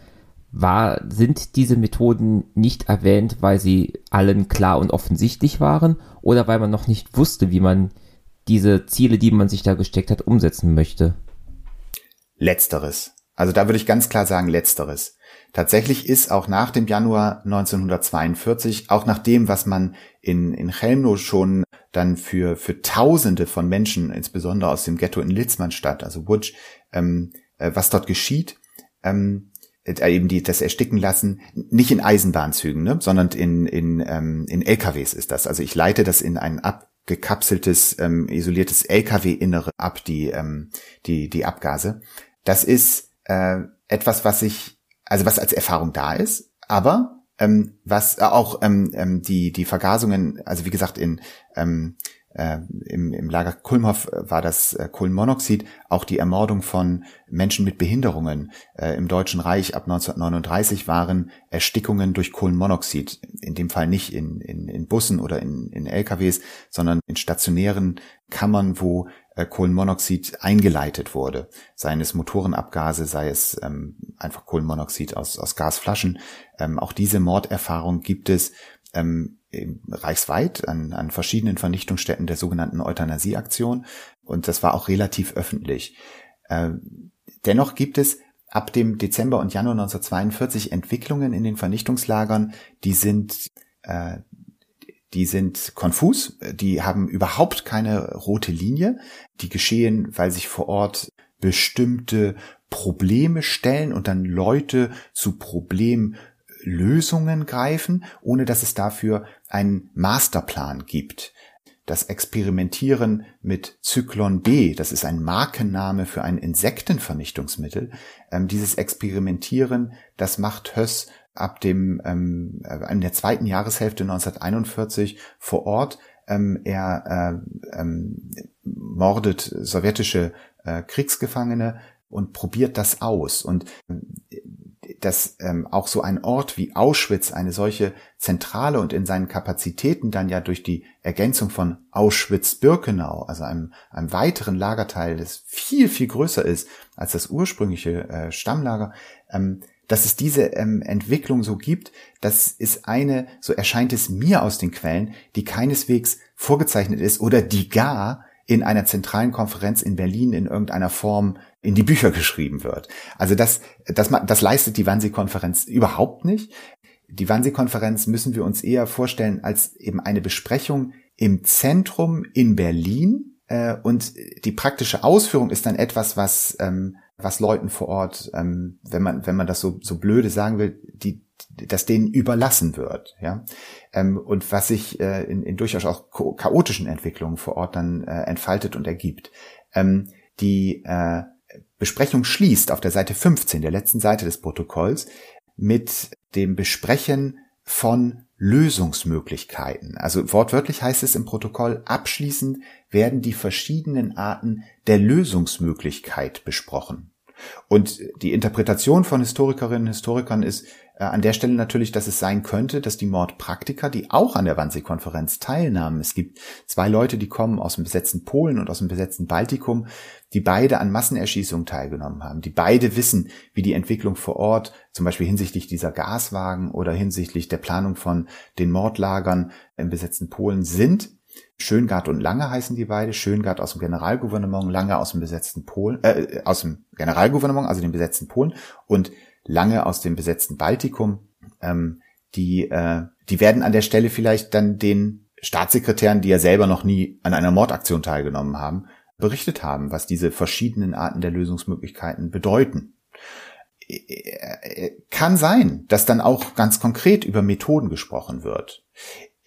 Speaker 2: war, sind diese Methoden nicht erwähnt, weil sie allen klar und offensichtlich waren oder weil man noch nicht wusste, wie man diese Ziele, die man sich da gesteckt hat, umsetzen möchte?
Speaker 1: Letzteres. Also da würde ich ganz klar sagen, letzteres. Tatsächlich ist auch nach dem Januar 1942, auch nach dem, was man in, in Chelmno schon dann für, für Tausende von Menschen, insbesondere aus dem Ghetto in Litzmannstadt, also Wutsch, ähm, äh, was dort geschieht, ähm, äh, eben die das ersticken lassen, nicht in Eisenbahnzügen, ne, sondern in in ähm, in LKWs ist das. Also ich leite das in ein abgekapseltes ähm, isoliertes LKW-Innere ab die ähm, die die Abgase. Das ist äh, etwas, was ich also was als Erfahrung da ist, aber ähm, was auch ähm, ähm, die die Vergasungen, also wie gesagt in ähm, äh, im, im Lager Kulmhof war das äh, Kohlenmonoxid, auch die Ermordung von Menschen mit Behinderungen äh, im Deutschen Reich ab 1939 waren Erstickungen durch Kohlenmonoxid. In dem Fall nicht in, in, in Bussen oder in, in LKWs, sondern in stationären Kammern, wo äh, Kohlenmonoxid eingeleitet wurde. Sei es Motorenabgase, sei es ähm, einfach Kohlenmonoxid aus, aus Gasflaschen. Ähm, auch diese Morderfahrung gibt es. Ähm, reichsweit an, an verschiedenen Vernichtungsstätten der sogenannten Euthanasieaktion und das war auch relativ öffentlich. Äh, dennoch gibt es ab dem Dezember und Januar 1942 Entwicklungen in den Vernichtungslagern, die sind äh, die sind konfus, die haben überhaupt keine rote Linie, die geschehen, weil sich vor Ort bestimmte Probleme stellen und dann Leute zu Problem Lösungen greifen, ohne dass es dafür einen Masterplan gibt. Das Experimentieren mit Zyklon B, das ist ein Markenname für ein Insektenvernichtungsmittel, ähm, dieses Experimentieren, das macht Höss ab dem ähm, äh, in der zweiten Jahreshälfte 1941 vor Ort. Ähm, er äh, ähm, mordet sowjetische äh, Kriegsgefangene und probiert das aus. Und dass ähm, auch so ein Ort wie Auschwitz eine solche Zentrale und in seinen Kapazitäten dann ja durch die Ergänzung von Auschwitz-Birkenau, also einem, einem weiteren Lagerteil, das viel, viel größer ist als das ursprüngliche äh, Stammlager, ähm, dass es diese ähm, Entwicklung so gibt, das ist eine, so erscheint es mir aus den Quellen, die keineswegs vorgezeichnet ist oder die gar in einer zentralen Konferenz in Berlin in irgendeiner Form in die Bücher geschrieben wird. Also das, das, das leistet die Wannsee-Konferenz überhaupt nicht. Die Wannsee-Konferenz müssen wir uns eher vorstellen als eben eine Besprechung im Zentrum in Berlin. Äh, und die praktische Ausführung ist dann etwas, was, ähm, was Leuten vor Ort, ähm, wenn man, wenn man das so, so blöde sagen will, die, das denen überlassen wird, ja, ähm, und was sich äh, in, in durchaus auch chaotischen Entwicklungen vor Ort dann äh, entfaltet und ergibt. Ähm, die äh, Besprechung schließt auf der Seite 15 der letzten Seite des Protokolls mit dem Besprechen von Lösungsmöglichkeiten. Also wortwörtlich heißt es im Protokoll, abschließend werden die verschiedenen Arten der Lösungsmöglichkeit besprochen. Und die Interpretation von Historikerinnen und Historikern ist an der Stelle natürlich, dass es sein könnte, dass die Mordpraktiker, die auch an der Wannsee-Konferenz teilnahmen, es gibt zwei Leute, die kommen aus dem besetzten Polen und aus dem besetzten Baltikum, die beide an Massenerschießungen teilgenommen haben, die beide wissen, wie die Entwicklung vor Ort, zum Beispiel hinsichtlich dieser Gaswagen oder hinsichtlich der Planung von den Mordlagern im besetzten Polen sind. Schöngard und Lange heißen die beide. Schöngard aus dem Generalgouvernement, Lange aus dem besetzten Polen, äh, aus dem Generalgouvernement, also dem besetzten Polen und Lange aus dem besetzten Baltikum. Ähm, die, äh, die werden an der Stelle vielleicht dann den Staatssekretären, die ja selber noch nie an einer Mordaktion teilgenommen haben, berichtet haben, was diese verschiedenen Arten der Lösungsmöglichkeiten bedeuten. Kann sein, dass dann auch ganz konkret über Methoden gesprochen wird.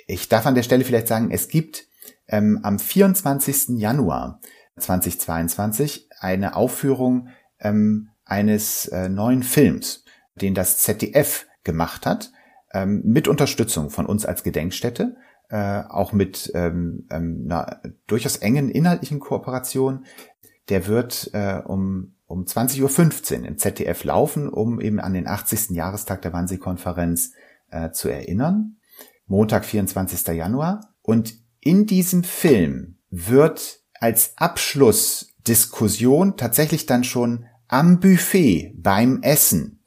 Speaker 1: Ich darf an der Stelle vielleicht sagen, es gibt ähm, am 24. Januar 2022 eine Aufführung ähm, eines äh, neuen Films, den das ZDF gemacht hat, ähm, mit Unterstützung von uns als Gedenkstätte, äh, auch mit ähm, ähm, einer durchaus engen inhaltlichen Kooperation. Der wird äh, um, um 20.15 Uhr im ZDF laufen, um eben an den 80. Jahrestag der Wannsee-Konferenz äh, zu erinnern. Montag, 24. Januar. Und in diesem Film wird als Abschlussdiskussion tatsächlich dann schon am Buffet beim Essen,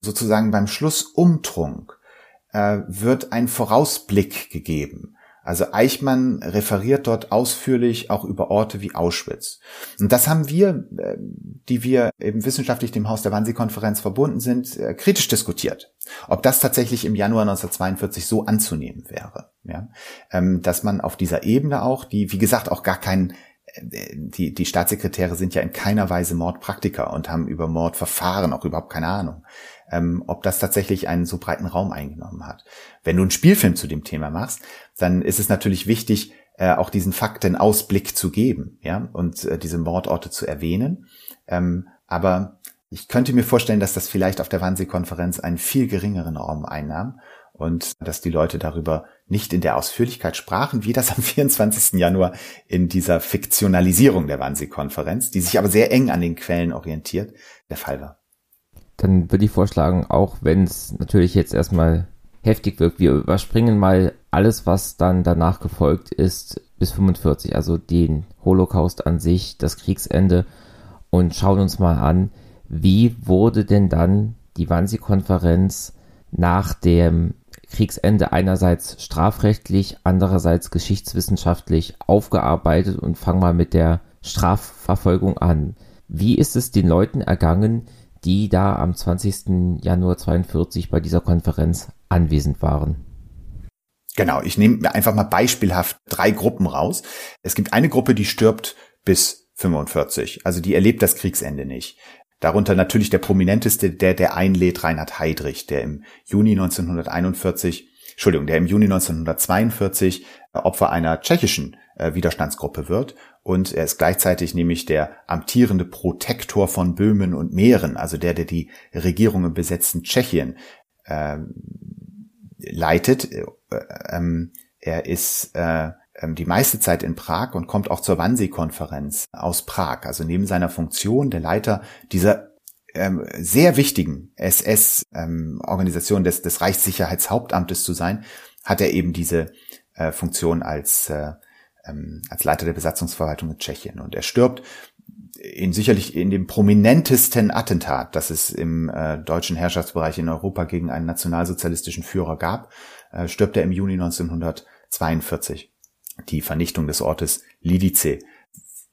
Speaker 1: sozusagen beim Schlussumtrunk, äh, wird ein Vorausblick gegeben. Also Eichmann referiert dort ausführlich auch über Orte wie Auschwitz. Und das haben wir, äh, die wir eben wissenschaftlich dem Haus der Wannsee-Konferenz verbunden sind, äh, kritisch diskutiert. Ob das tatsächlich im Januar 1942 so anzunehmen wäre. Ja? Ähm, dass man auf dieser Ebene auch, die wie gesagt auch gar keinen die, die Staatssekretäre sind ja in keiner Weise Mordpraktiker und haben über Mordverfahren auch überhaupt keine Ahnung, ähm, ob das tatsächlich einen so breiten Raum eingenommen hat. Wenn du einen Spielfilm zu dem Thema machst, dann ist es natürlich wichtig, äh, auch diesen Fakten Ausblick zu geben, ja, und äh, diese Mordorte zu erwähnen. Ähm, aber ich könnte mir vorstellen, dass das vielleicht auf der Wannsee-Konferenz einen viel geringeren Raum einnahm und dass die Leute darüber nicht in der Ausführlichkeit sprachen, wie das am 24. Januar in dieser Fiktionalisierung der Wannsee-Konferenz, die sich aber sehr eng an den Quellen orientiert, der Fall war.
Speaker 2: Dann würde ich vorschlagen, auch wenn es natürlich jetzt erstmal heftig wirkt, wir überspringen mal alles, was dann danach gefolgt ist, bis 45, also den Holocaust an sich, das Kriegsende und schauen uns mal an, wie wurde denn dann die Wannsee-Konferenz nach dem Kriegsende einerseits strafrechtlich, andererseits geschichtswissenschaftlich aufgearbeitet und fangen mal mit der Strafverfolgung an. Wie ist es den Leuten ergangen, die da am 20. Januar 42 bei dieser Konferenz anwesend waren?
Speaker 1: Genau, ich nehme mir einfach mal beispielhaft drei Gruppen raus. Es gibt eine Gruppe, die stirbt bis 45, also die erlebt das Kriegsende nicht. Darunter natürlich der prominenteste, der der einlädt, Reinhard Heydrich, der im Juni 1941, Entschuldigung, der im Juni 1942 äh, Opfer einer tschechischen äh, Widerstandsgruppe wird. Und er ist gleichzeitig nämlich der amtierende Protektor von Böhmen und Mähren, also der, der die Regierung im besetzten Tschechien äh, leitet. Äh, ähm, er ist äh, die meiste Zeit in Prag und kommt auch zur Wannsee-Konferenz aus Prag. Also neben seiner Funktion der Leiter dieser ähm, sehr wichtigen SS-Organisation ähm, des, des Reichssicherheitshauptamtes zu sein, hat er eben diese äh, Funktion als, äh, ähm, als Leiter der Besatzungsverwaltung in Tschechien. Und er stirbt in sicherlich in dem prominentesten Attentat, das es im äh, deutschen Herrschaftsbereich in Europa gegen einen nationalsozialistischen Führer gab, äh, stirbt er im Juni 1942 die Vernichtung des Ortes Lidice,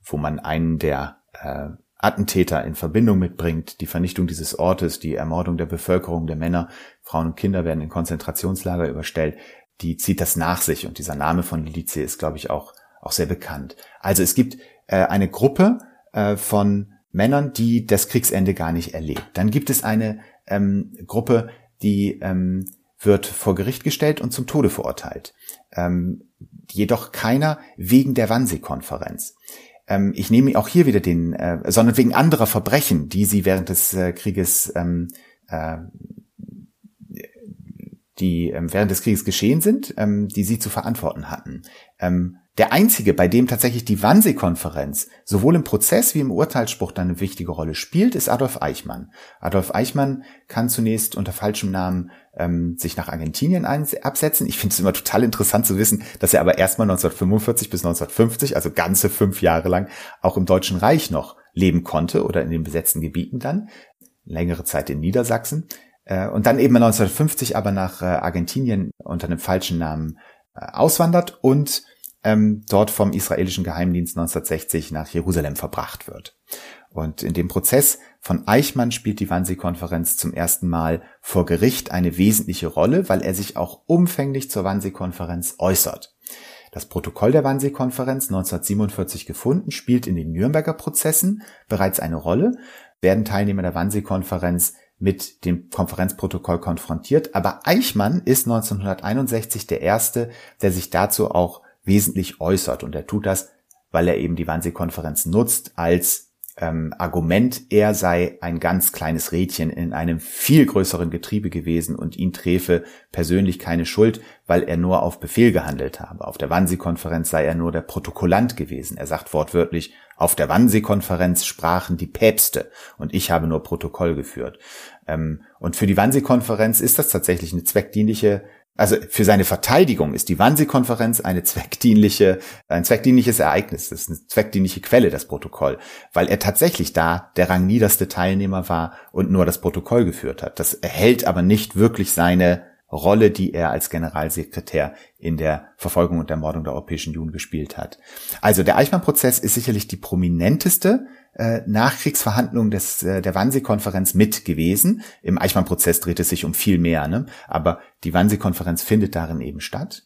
Speaker 1: wo man einen der äh, Attentäter in Verbindung mitbringt, die Vernichtung dieses Ortes, die Ermordung der Bevölkerung, der Männer, Frauen und Kinder werden in Konzentrationslager überstellt, die zieht das nach sich und dieser Name von Lidice ist, glaube ich, auch, auch sehr bekannt. Also es gibt äh, eine Gruppe äh, von Männern, die das Kriegsende gar nicht erlebt. Dann gibt es eine ähm, Gruppe, die ähm, wird vor Gericht gestellt und zum Tode verurteilt. Ähm, jedoch keiner wegen der Wannsee-Konferenz. Ähm, ich nehme auch hier wieder den, äh, sondern wegen anderer Verbrechen, die sie während des äh, Krieges, ähm, äh, die ähm, während des Krieges geschehen sind, ähm, die sie zu verantworten hatten. Ähm, der einzige, bei dem tatsächlich die Wannsee-Konferenz sowohl im Prozess wie im Urteilsspruch dann eine wichtige Rolle spielt, ist Adolf Eichmann. Adolf Eichmann kann zunächst unter falschem Namen ähm, sich nach Argentinien absetzen. Ich finde es immer total interessant zu wissen, dass er aber erstmal 1945 bis 1950, also ganze fünf Jahre lang, auch im Deutschen Reich noch leben konnte oder in den besetzten Gebieten dann, längere Zeit in Niedersachsen. Äh, und dann eben 1950 aber nach äh, Argentinien unter einem falschen Namen äh, auswandert und ähm, dort vom israelischen Geheimdienst 1960 nach Jerusalem verbracht wird. Und in dem Prozess von Eichmann spielt die Wannsee-Konferenz zum ersten Mal vor Gericht eine wesentliche Rolle, weil er sich auch umfänglich zur Wannsee-Konferenz äußert. Das Protokoll der Wannsee-Konferenz 1947 gefunden spielt in den Nürnberger Prozessen bereits eine Rolle, werden Teilnehmer der Wannsee-Konferenz mit dem Konferenzprotokoll konfrontiert, aber Eichmann ist 1961 der Erste, der sich dazu auch wesentlich äußert. Und er tut das, weil er eben die Wannsee-Konferenz nutzt als ähm, Argument, er sei ein ganz kleines Rädchen in einem viel größeren Getriebe gewesen und ihn träfe persönlich keine Schuld, weil er nur auf Befehl gehandelt habe. Auf der Wannsee-Konferenz sei er nur der Protokollant gewesen. Er sagt wortwörtlich, auf der Wannsee-Konferenz sprachen die Päpste und ich habe nur Protokoll geführt. Ähm, und für die Wannsee-Konferenz ist das tatsächlich eine zweckdienliche also für seine Verteidigung ist die Wannsee-Konferenz eine zweckdienliche, ein zweckdienliches Ereignis. Das ist eine zweckdienliche Quelle, das Protokoll, weil er tatsächlich da der rangniederste Teilnehmer war und nur das Protokoll geführt hat. Das erhält aber nicht wirklich seine Rolle, die er als Generalsekretär in der Verfolgung und Ermordung der Europäischen Union gespielt hat. Also der Eichmann-Prozess ist sicherlich die prominenteste äh, Nachkriegsverhandlung des, äh, der Wannsee-Konferenz mit gewesen. Im Eichmann-Prozess dreht es sich um viel mehr, ne? aber die Wannsee-Konferenz findet darin eben statt.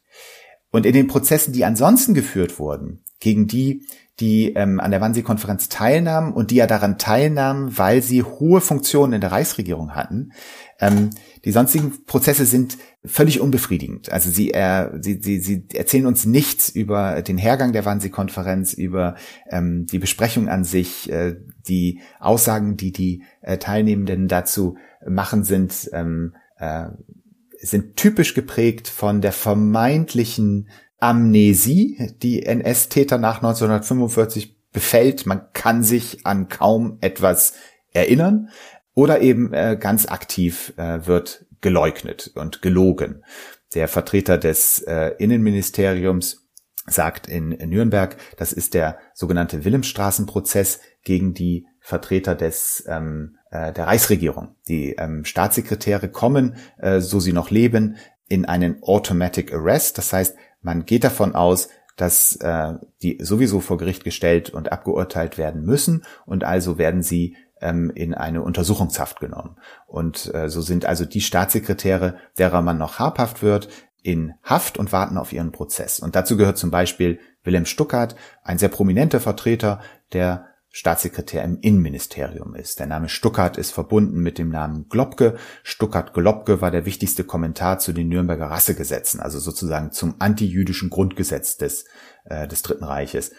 Speaker 1: Und in den Prozessen, die ansonsten geführt wurden, gegen die, die ähm, an der Wannsee-Konferenz teilnahmen und die ja daran teilnahmen, weil sie hohe Funktionen in der Reichsregierung hatten, ähm, die sonstigen Prozesse sind völlig unbefriedigend. Also sie, äh, sie, sie, sie erzählen uns nichts über den Hergang der Wannsee-Konferenz, über ähm, die Besprechung an sich, äh, die Aussagen, die die äh, Teilnehmenden dazu machen, sind ähm, äh, sind typisch geprägt von der vermeintlichen Amnesie, die NS-Täter nach 1945 befällt. Man kann sich an kaum etwas erinnern oder eben äh, ganz aktiv äh, wird geleugnet und gelogen. Der Vertreter des äh, Innenministeriums sagt in, Nürnberg, das ist der sogenannte Wilhelmstraßenprozess gegen die Vertreter des ähm, äh, der Reichsregierung. Die ähm, Staatssekretäre kommen, äh, so sie noch leben, in einen Automatic Arrest. Das heißt, man geht davon aus, dass äh, die sowieso vor Gericht gestellt und abgeurteilt werden müssen und also werden sie ähm, in eine Untersuchungshaft genommen. Und äh, so sind also die Staatssekretäre, derer man noch habhaft wird, in Haft und warten auf ihren Prozess. Und dazu gehört zum Beispiel Wilhelm Stuckert, ein sehr prominenter Vertreter, der Staatssekretär im Innenministerium ist. Der Name Stuckert ist verbunden mit dem Namen Globke. Stuckert-Globke war der wichtigste Kommentar zu den Nürnberger Rassegesetzen, also sozusagen zum antijüdischen Grundgesetz des, äh, des Dritten Reiches.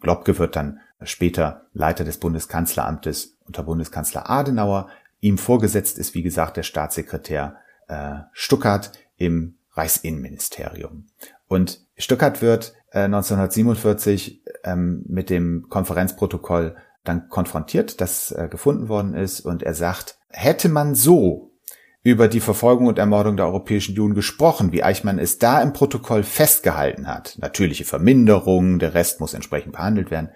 Speaker 1: Globke wird dann später Leiter des Bundeskanzleramtes unter Bundeskanzler Adenauer. Ihm vorgesetzt ist, wie gesagt, der Staatssekretär äh, Stuckert im Reichsinnenministerium. Und Stuckert wird äh, 1947 ähm, mit dem Konferenzprotokoll dann konfrontiert, das äh, gefunden worden ist, und er sagt, hätte man so über die Verfolgung und Ermordung der europäischen Juden gesprochen, wie Eichmann es da im Protokoll festgehalten hat, natürliche Verminderung, der Rest muss entsprechend behandelt werden,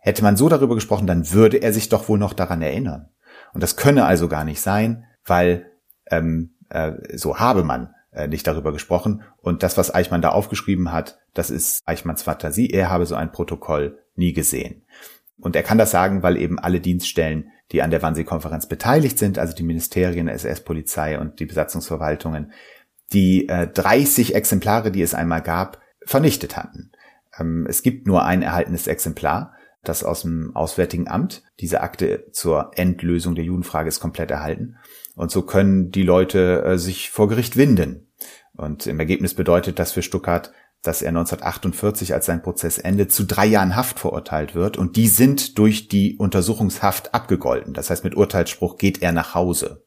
Speaker 1: hätte man so darüber gesprochen, dann würde er sich doch wohl noch daran erinnern. Und das könne also gar nicht sein, weil ähm, äh, so habe man äh, nicht darüber gesprochen. Und das, was Eichmann da aufgeschrieben hat, das ist Eichmanns Fantasie. Er habe so ein Protokoll nie gesehen. Und er kann das sagen, weil eben alle Dienststellen, die an der Wannsee-Konferenz beteiligt sind, also die Ministerien, SS-Polizei und die Besatzungsverwaltungen, die äh, 30 Exemplare, die es einmal gab, vernichtet hatten. Ähm, es gibt nur ein erhaltenes Exemplar, das aus dem Auswärtigen Amt. Diese Akte zur Endlösung der Judenfrage ist komplett erhalten. Und so können die Leute äh, sich vor Gericht winden. Und im Ergebnis bedeutet das für Stuttgart, dass er 1948, als sein Prozess endet, zu drei Jahren Haft verurteilt wird. Und die sind durch die Untersuchungshaft abgegolten. Das heißt, mit Urteilsspruch geht er nach Hause.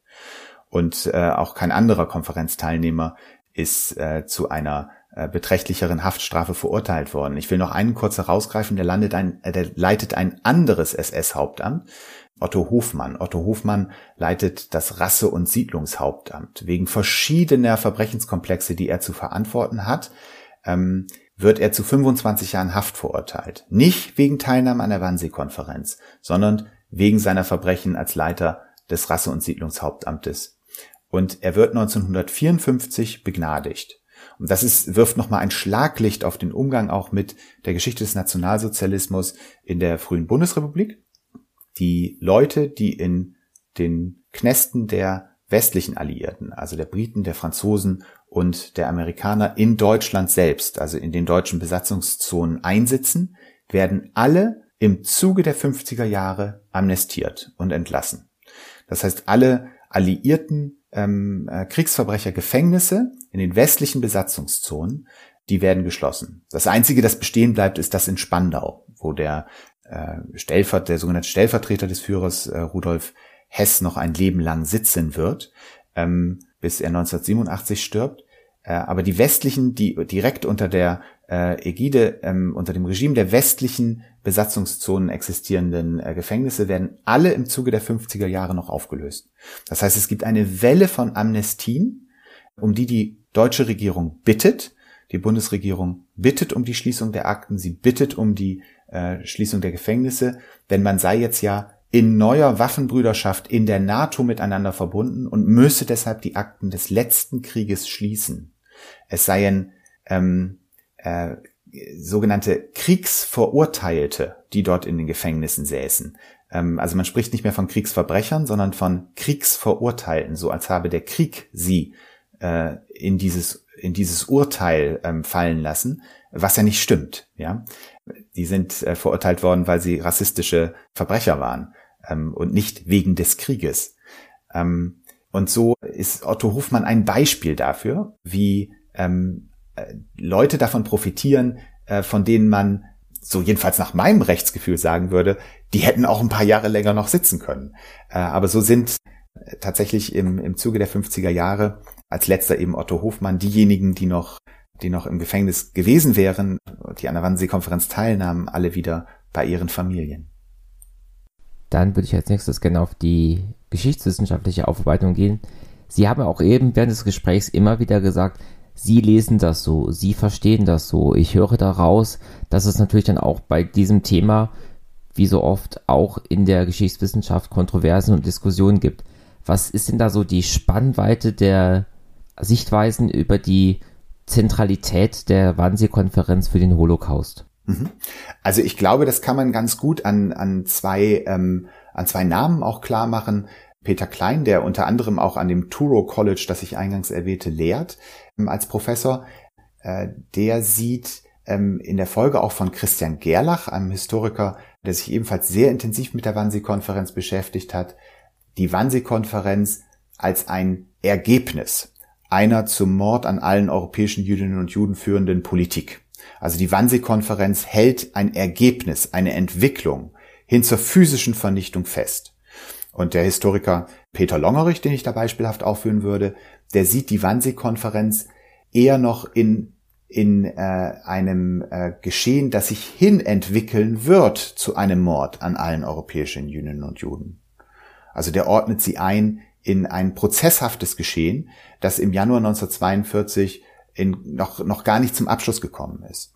Speaker 1: Und äh, auch kein anderer Konferenzteilnehmer ist äh, zu einer beträchtlicheren Haftstrafe verurteilt worden. Ich will noch einen kurz herausgreifen, der landet ein, äh, der leitet ein anderes SS-Hauptamt, Otto Hofmann. Otto Hofmann leitet das Rasse- und Siedlungshauptamt. Wegen verschiedener Verbrechenskomplexe, die er zu verantworten hat, ähm, wird er zu 25 Jahren Haft verurteilt. Nicht wegen Teilnahme an der Wannsee-Konferenz, sondern wegen seiner Verbrechen als Leiter des Rasse- und Siedlungshauptamtes. Und er wird 1954 begnadigt. Und das ist, wirft nochmal ein Schlaglicht auf den Umgang auch mit der Geschichte des Nationalsozialismus in der frühen Bundesrepublik die Leute, die in den Knästen der westlichen Alliierten, also der Briten, der Franzosen und der Amerikaner in Deutschland selbst, also in den deutschen Besatzungszonen einsitzen, werden alle im Zuge der 50er Jahre amnestiert und entlassen. Das heißt, alle alliierten ähm, äh, Kriegsverbrechergefängnisse in den westlichen Besatzungszonen, die werden geschlossen. Das Einzige, das bestehen bleibt, ist das in Spandau, wo der äh, Stellvert, der sogenannte Stellvertreter des Führers äh, Rudolf Hess noch ein Leben lang sitzen wird, ähm, bis er 1987 stirbt. Äh, aber die westlichen, die direkt unter der äh, Ägide, ähm, unter dem Regime der westlichen Besatzungszonen existierenden äh, Gefängnisse werden alle im Zuge der 50er Jahre noch aufgelöst. Das heißt, es gibt eine Welle von Amnestien, um die die deutsche Regierung bittet. Die Bundesregierung bittet um die Schließung der Akten, sie bittet um die äh, Schließung der Gefängnisse, denn man sei jetzt ja in neuer Waffenbrüderschaft in der NATO miteinander verbunden und müsse deshalb die Akten des letzten Krieges schließen. Es seien ähm, äh, sogenannte Kriegsverurteilte, die dort in den Gefängnissen säßen. Ähm, also man spricht nicht mehr von Kriegsverbrechern, sondern von Kriegsverurteilten, so als habe der Krieg sie äh, in dieses in dieses Urteil ähm, fallen lassen, was ja nicht stimmt. Ja, die sind äh, verurteilt worden, weil sie rassistische Verbrecher waren ähm, und nicht wegen des Krieges. Und so ist Otto Hofmann ein Beispiel dafür, wie Leute davon profitieren, äh, von denen man so jedenfalls nach meinem Rechtsgefühl sagen würde, die hätten auch ein paar Jahre länger noch sitzen können. Äh, aber so sind äh, tatsächlich im, im Zuge der 50er Jahre als letzter eben Otto Hofmann diejenigen, die noch, die noch im Gefängnis gewesen wären, die an der Wannsee-Konferenz teilnahmen, alle wieder bei ihren Familien.
Speaker 2: Dann würde ich als nächstes gerne auf die geschichtswissenschaftliche Aufarbeitung gehen. Sie haben auch eben während des Gesprächs immer wieder gesagt, Sie lesen das so, Sie verstehen das so. Ich höre daraus, dass es natürlich dann auch bei diesem Thema, wie so oft, auch in der Geschichtswissenschaft Kontroversen und Diskussionen gibt. Was ist denn da so die Spannweite der Sichtweisen über die Zentralität der Wannsee-Konferenz für den Holocaust?
Speaker 1: Mhm. Also ich glaube, das kann man ganz gut an, an zwei ähm, an zwei Namen auch klar machen. Peter Klein, der unter anderem auch an dem Turo College, das ich eingangs erwähnte, lehrt als Professor, äh, der sieht ähm, in der Folge auch von Christian Gerlach, einem Historiker, der sich ebenfalls sehr intensiv mit der Wannsee-Konferenz beschäftigt hat, die Wannsee-Konferenz als ein Ergebnis einer zum Mord an allen europäischen Jüdinnen und Juden führenden Politik. Also die Wannsee-Konferenz hält ein Ergebnis, eine Entwicklung hin zur physischen Vernichtung fest. Und der Historiker Peter Longerich, den ich da beispielhaft aufführen würde, der sieht die Wannsee-Konferenz eher noch in, in äh, einem äh, Geschehen, das sich hinentwickeln wird zu einem Mord an allen europäischen Jüdinnen und Juden. Also der ordnet sie ein in ein prozesshaftes Geschehen, das im Januar 1942 in, noch, noch gar nicht zum Abschluss gekommen ist.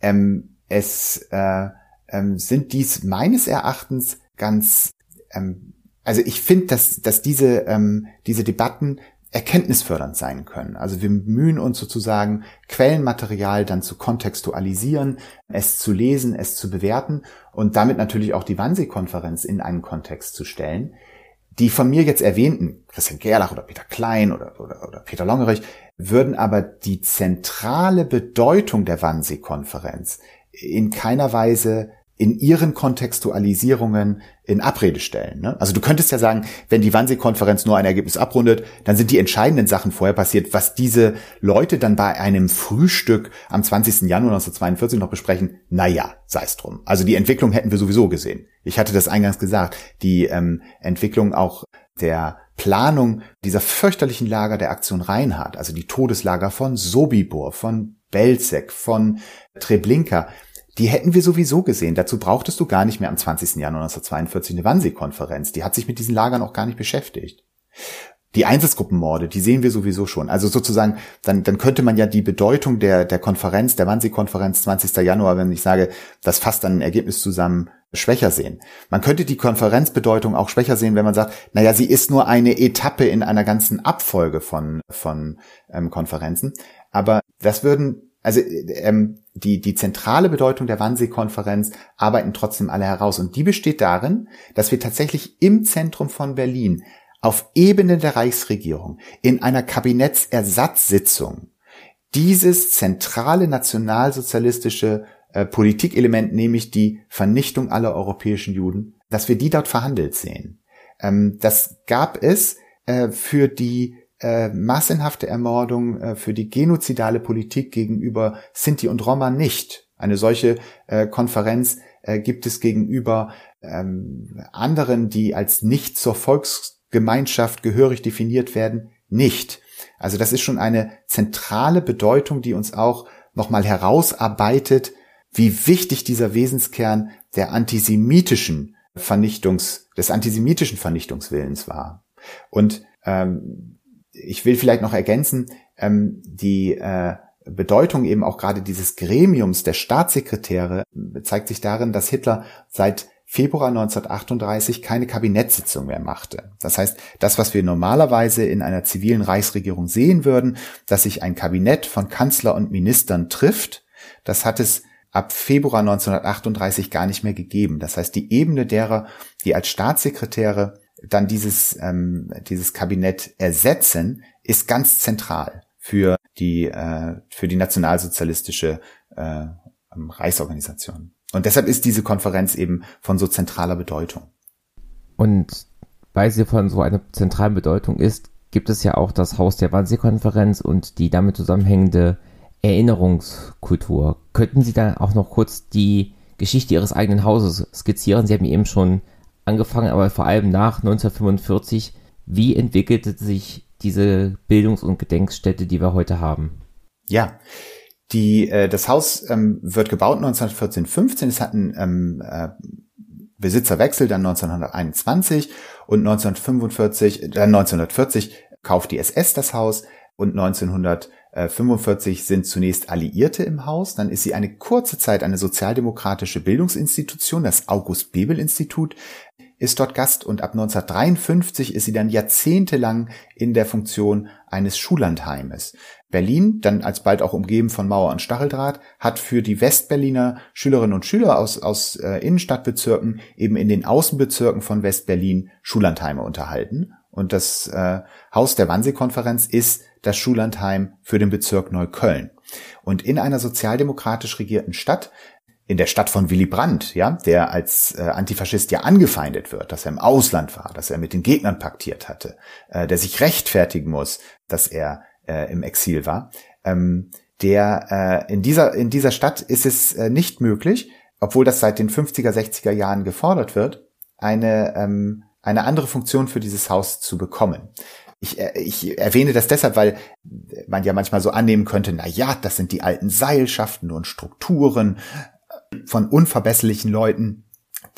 Speaker 1: Ähm, es äh, ähm, sind dies meines Erachtens ganz, ähm, also ich finde, dass, dass diese, ähm, diese Debatten erkenntnisfördernd sein können. Also wir bemühen uns sozusagen, Quellenmaterial dann zu kontextualisieren, es zu lesen, es zu bewerten und damit natürlich auch die Wannsee-Konferenz in einen Kontext zu stellen. Die von mir jetzt erwähnten, Christian Gerlach oder Peter Klein oder, oder, oder Peter Longerich, würden aber die zentrale Bedeutung der Wannsee-Konferenz in keiner Weise in ihren Kontextualisierungen in Abrede stellen. Ne? Also du könntest ja sagen, wenn die Wannsee-Konferenz nur ein Ergebnis abrundet, dann sind die entscheidenden Sachen vorher passiert, was diese Leute dann bei einem Frühstück am 20. Januar 1942 noch besprechen. Naja, sei es drum. Also die Entwicklung hätten wir sowieso gesehen. Ich hatte das eingangs gesagt. Die ähm, Entwicklung auch der Planung dieser fürchterlichen Lager der Aktion Reinhardt, also die Todeslager von Sobibor, von Belzec, von Treblinka, die hätten wir sowieso gesehen. Dazu brauchtest du gar nicht mehr am 20. Januar 1942 eine Wannsee-Konferenz. Die hat sich mit diesen Lagern auch gar nicht beschäftigt. Die Einsatzgruppenmorde, die sehen wir sowieso schon. Also sozusagen, dann, dann könnte man ja die Bedeutung der, der Konferenz, der Wannsee-Konferenz 20. Januar, wenn ich sage, das fasst dann ein Ergebnis zusammen, schwächer sehen. Man könnte die Konferenzbedeutung auch schwächer sehen, wenn man sagt, naja, sie ist nur eine Etappe in einer ganzen Abfolge von, von ähm, Konferenzen. Aber das würden also ähm, die, die zentrale Bedeutung der Wannsee-Konferenz arbeiten trotzdem alle heraus. Und die besteht darin, dass wir tatsächlich im Zentrum von Berlin auf Ebene der Reichsregierung in einer Kabinettsersatzsitzung dieses zentrale nationalsozialistische äh, Politikelement, nämlich die Vernichtung aller europäischen Juden, dass wir die dort verhandelt sehen. Ähm, das gab es äh, für die äh, massenhafte Ermordung, äh, für die genozidale Politik gegenüber Sinti und Roma nicht. Eine solche äh, Konferenz äh, gibt es gegenüber ähm, anderen, die als nicht zur Volksgemeinschaft gehörig definiert werden, nicht. Also das ist schon eine zentrale Bedeutung, die uns auch nochmal herausarbeitet, wie wichtig dieser Wesenskern der antisemitischen Vernichtungs, des antisemitischen Vernichtungswillens war. Und ähm, ich will vielleicht noch ergänzen, ähm, die äh, Bedeutung eben auch gerade dieses Gremiums der Staatssekretäre zeigt sich darin, dass Hitler seit Februar 1938 keine Kabinettssitzung mehr machte. Das heißt, das, was wir normalerweise in einer zivilen Reichsregierung sehen würden, dass sich ein Kabinett von Kanzler und Ministern trifft, das hat es ab Februar 1938 gar nicht mehr gegeben. Das heißt, die Ebene derer, die als Staatssekretäre dann dieses, ähm, dieses Kabinett ersetzen, ist ganz zentral für die, äh, für die nationalsozialistische äh, Reichsorganisation. Und deshalb ist diese Konferenz eben von so zentraler Bedeutung.
Speaker 2: Und weil sie von so einer zentralen Bedeutung ist, gibt es ja auch das Haus der Wannsee-Konferenz und die damit zusammenhängende Erinnerungskultur. Könnten Sie da auch noch kurz die Geschichte Ihres eigenen Hauses skizzieren? Sie haben eben schon angefangen, aber vor allem nach 1945. Wie entwickelte sich diese Bildungs- und Gedenkstätte, die wir heute haben?
Speaker 1: Ja, die, äh, das Haus ähm, wird gebaut 1914, 15. Es hat einen ähm, äh, Besitzerwechsel dann 1921 und 1945, dann 1940 kauft die SS das Haus und 1945 sind zunächst Alliierte im Haus. Dann ist sie eine kurze Zeit eine sozialdemokratische Bildungsinstitution, das August Bebel Institut ist dort Gast und ab 1953 ist sie dann jahrzehntelang in der Funktion eines Schullandheimes. Berlin, dann alsbald auch umgeben von Mauer und Stacheldraht, hat für die Westberliner Schülerinnen und Schüler aus, aus äh, Innenstadtbezirken eben in den Außenbezirken von Westberlin Schullandheime unterhalten. Und das äh, Haus der Wannsee-Konferenz ist das Schullandheim für den Bezirk Neukölln. Und in einer sozialdemokratisch regierten Stadt in der Stadt von Willy Brandt, ja, der als äh, Antifaschist ja angefeindet wird, dass er im Ausland war, dass er mit den Gegnern paktiert hatte, äh, der sich rechtfertigen muss, dass er äh, im Exil war. Ähm, der äh, in dieser in dieser Stadt ist es äh, nicht möglich, obwohl das seit den 50er 60er Jahren gefordert wird, eine ähm, eine andere Funktion für dieses Haus zu bekommen. Ich, äh, ich erwähne das deshalb, weil man ja manchmal so annehmen könnte, na ja, das sind die alten Seilschaften und Strukturen, von unverbesserlichen Leuten,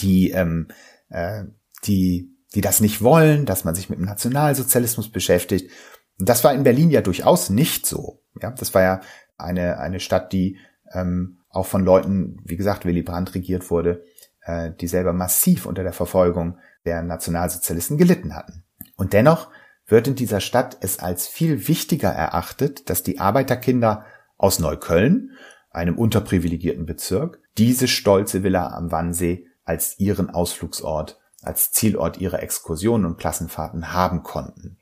Speaker 1: die, ähm, äh, die, die das nicht wollen, dass man sich mit dem Nationalsozialismus beschäftigt. Und das war in Berlin ja durchaus nicht so. Ja, das war ja eine, eine Stadt, die ähm, auch von Leuten, wie gesagt, Willy Brandt regiert wurde, äh, die selber massiv unter der Verfolgung der Nationalsozialisten gelitten hatten. Und dennoch wird in dieser Stadt es als viel wichtiger erachtet, dass die Arbeiterkinder aus Neukölln, einem unterprivilegierten Bezirk, diese stolze Villa am Wannsee als ihren Ausflugsort, als Zielort ihrer Exkursionen und Klassenfahrten haben konnten.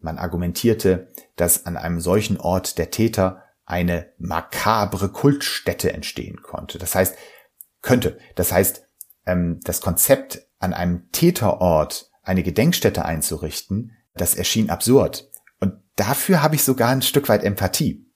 Speaker 1: Man argumentierte, dass an einem solchen Ort der Täter eine makabre Kultstätte entstehen konnte. Das heißt, könnte. Das heißt, ähm, das Konzept, an einem Täterort eine Gedenkstätte einzurichten, das erschien absurd. Und dafür habe ich sogar ein Stück weit Empathie.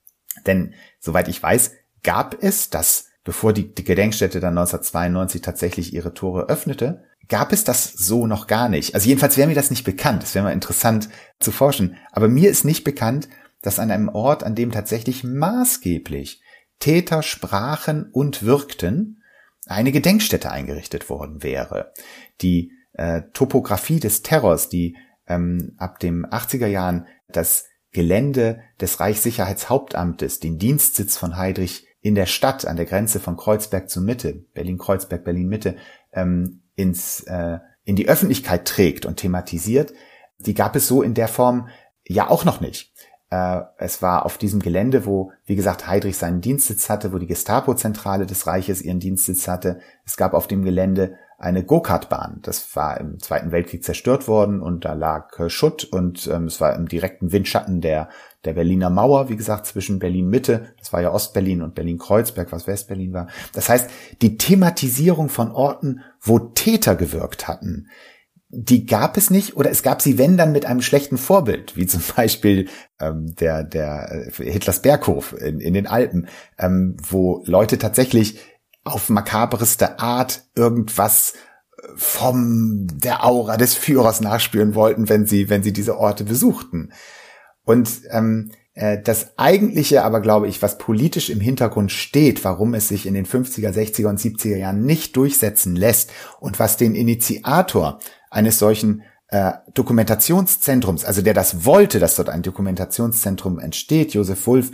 Speaker 1: Denn, soweit ich weiß, gab es das bevor die, die Gedenkstätte dann 1992 tatsächlich ihre Tore öffnete, gab es das so noch gar nicht. Also jedenfalls wäre mir das nicht bekannt. Es wäre mal interessant zu forschen. Aber mir ist nicht bekannt, dass an einem Ort, an dem tatsächlich maßgeblich Täter sprachen und wirkten, eine Gedenkstätte eingerichtet worden wäre. Die äh, Topographie des Terrors, die ähm, ab dem 80er Jahren das Gelände des Reichssicherheitshauptamtes, den Dienstsitz von Heydrich in der Stadt an der Grenze von Kreuzberg zur Mitte, Berlin-Kreuzberg, Berlin-Mitte, ähm, ins, äh, in die Öffentlichkeit trägt und thematisiert, die gab es so in der Form ja auch noch nicht. Äh, es war auf diesem Gelände, wo, wie gesagt, Heydrich seinen Dienstsitz hatte, wo die Gestapo-Zentrale des Reiches ihren Dienstsitz hatte. Es gab auf dem Gelände eine Go-Kart-Bahn. Das war im Zweiten Weltkrieg zerstört worden und da lag Schutt und ähm, es war im direkten Windschatten der, der Berliner Mauer, wie gesagt, zwischen Berlin-Mitte, das war ja Ostberlin und Berlin-Kreuzberg, was Westberlin war. Das heißt, die Thematisierung von Orten, wo Täter gewirkt hatten, die gab es nicht oder es gab sie, wenn dann mit einem schlechten Vorbild, wie zum Beispiel ähm, der, der äh, Hitlers Berghof in, in den Alpen, ähm, wo Leute tatsächlich auf makaberste Art irgendwas äh, vom der Aura des Führers nachspüren wollten, wenn sie, wenn sie diese Orte besuchten. Und ähm, äh, das eigentliche aber, glaube ich, was politisch im Hintergrund steht, warum es sich in den 50er, 60er und 70er Jahren nicht durchsetzen lässt und was den Initiator eines solchen äh, Dokumentationszentrums, also der das wollte, dass dort ein Dokumentationszentrum entsteht, Josef Wulff,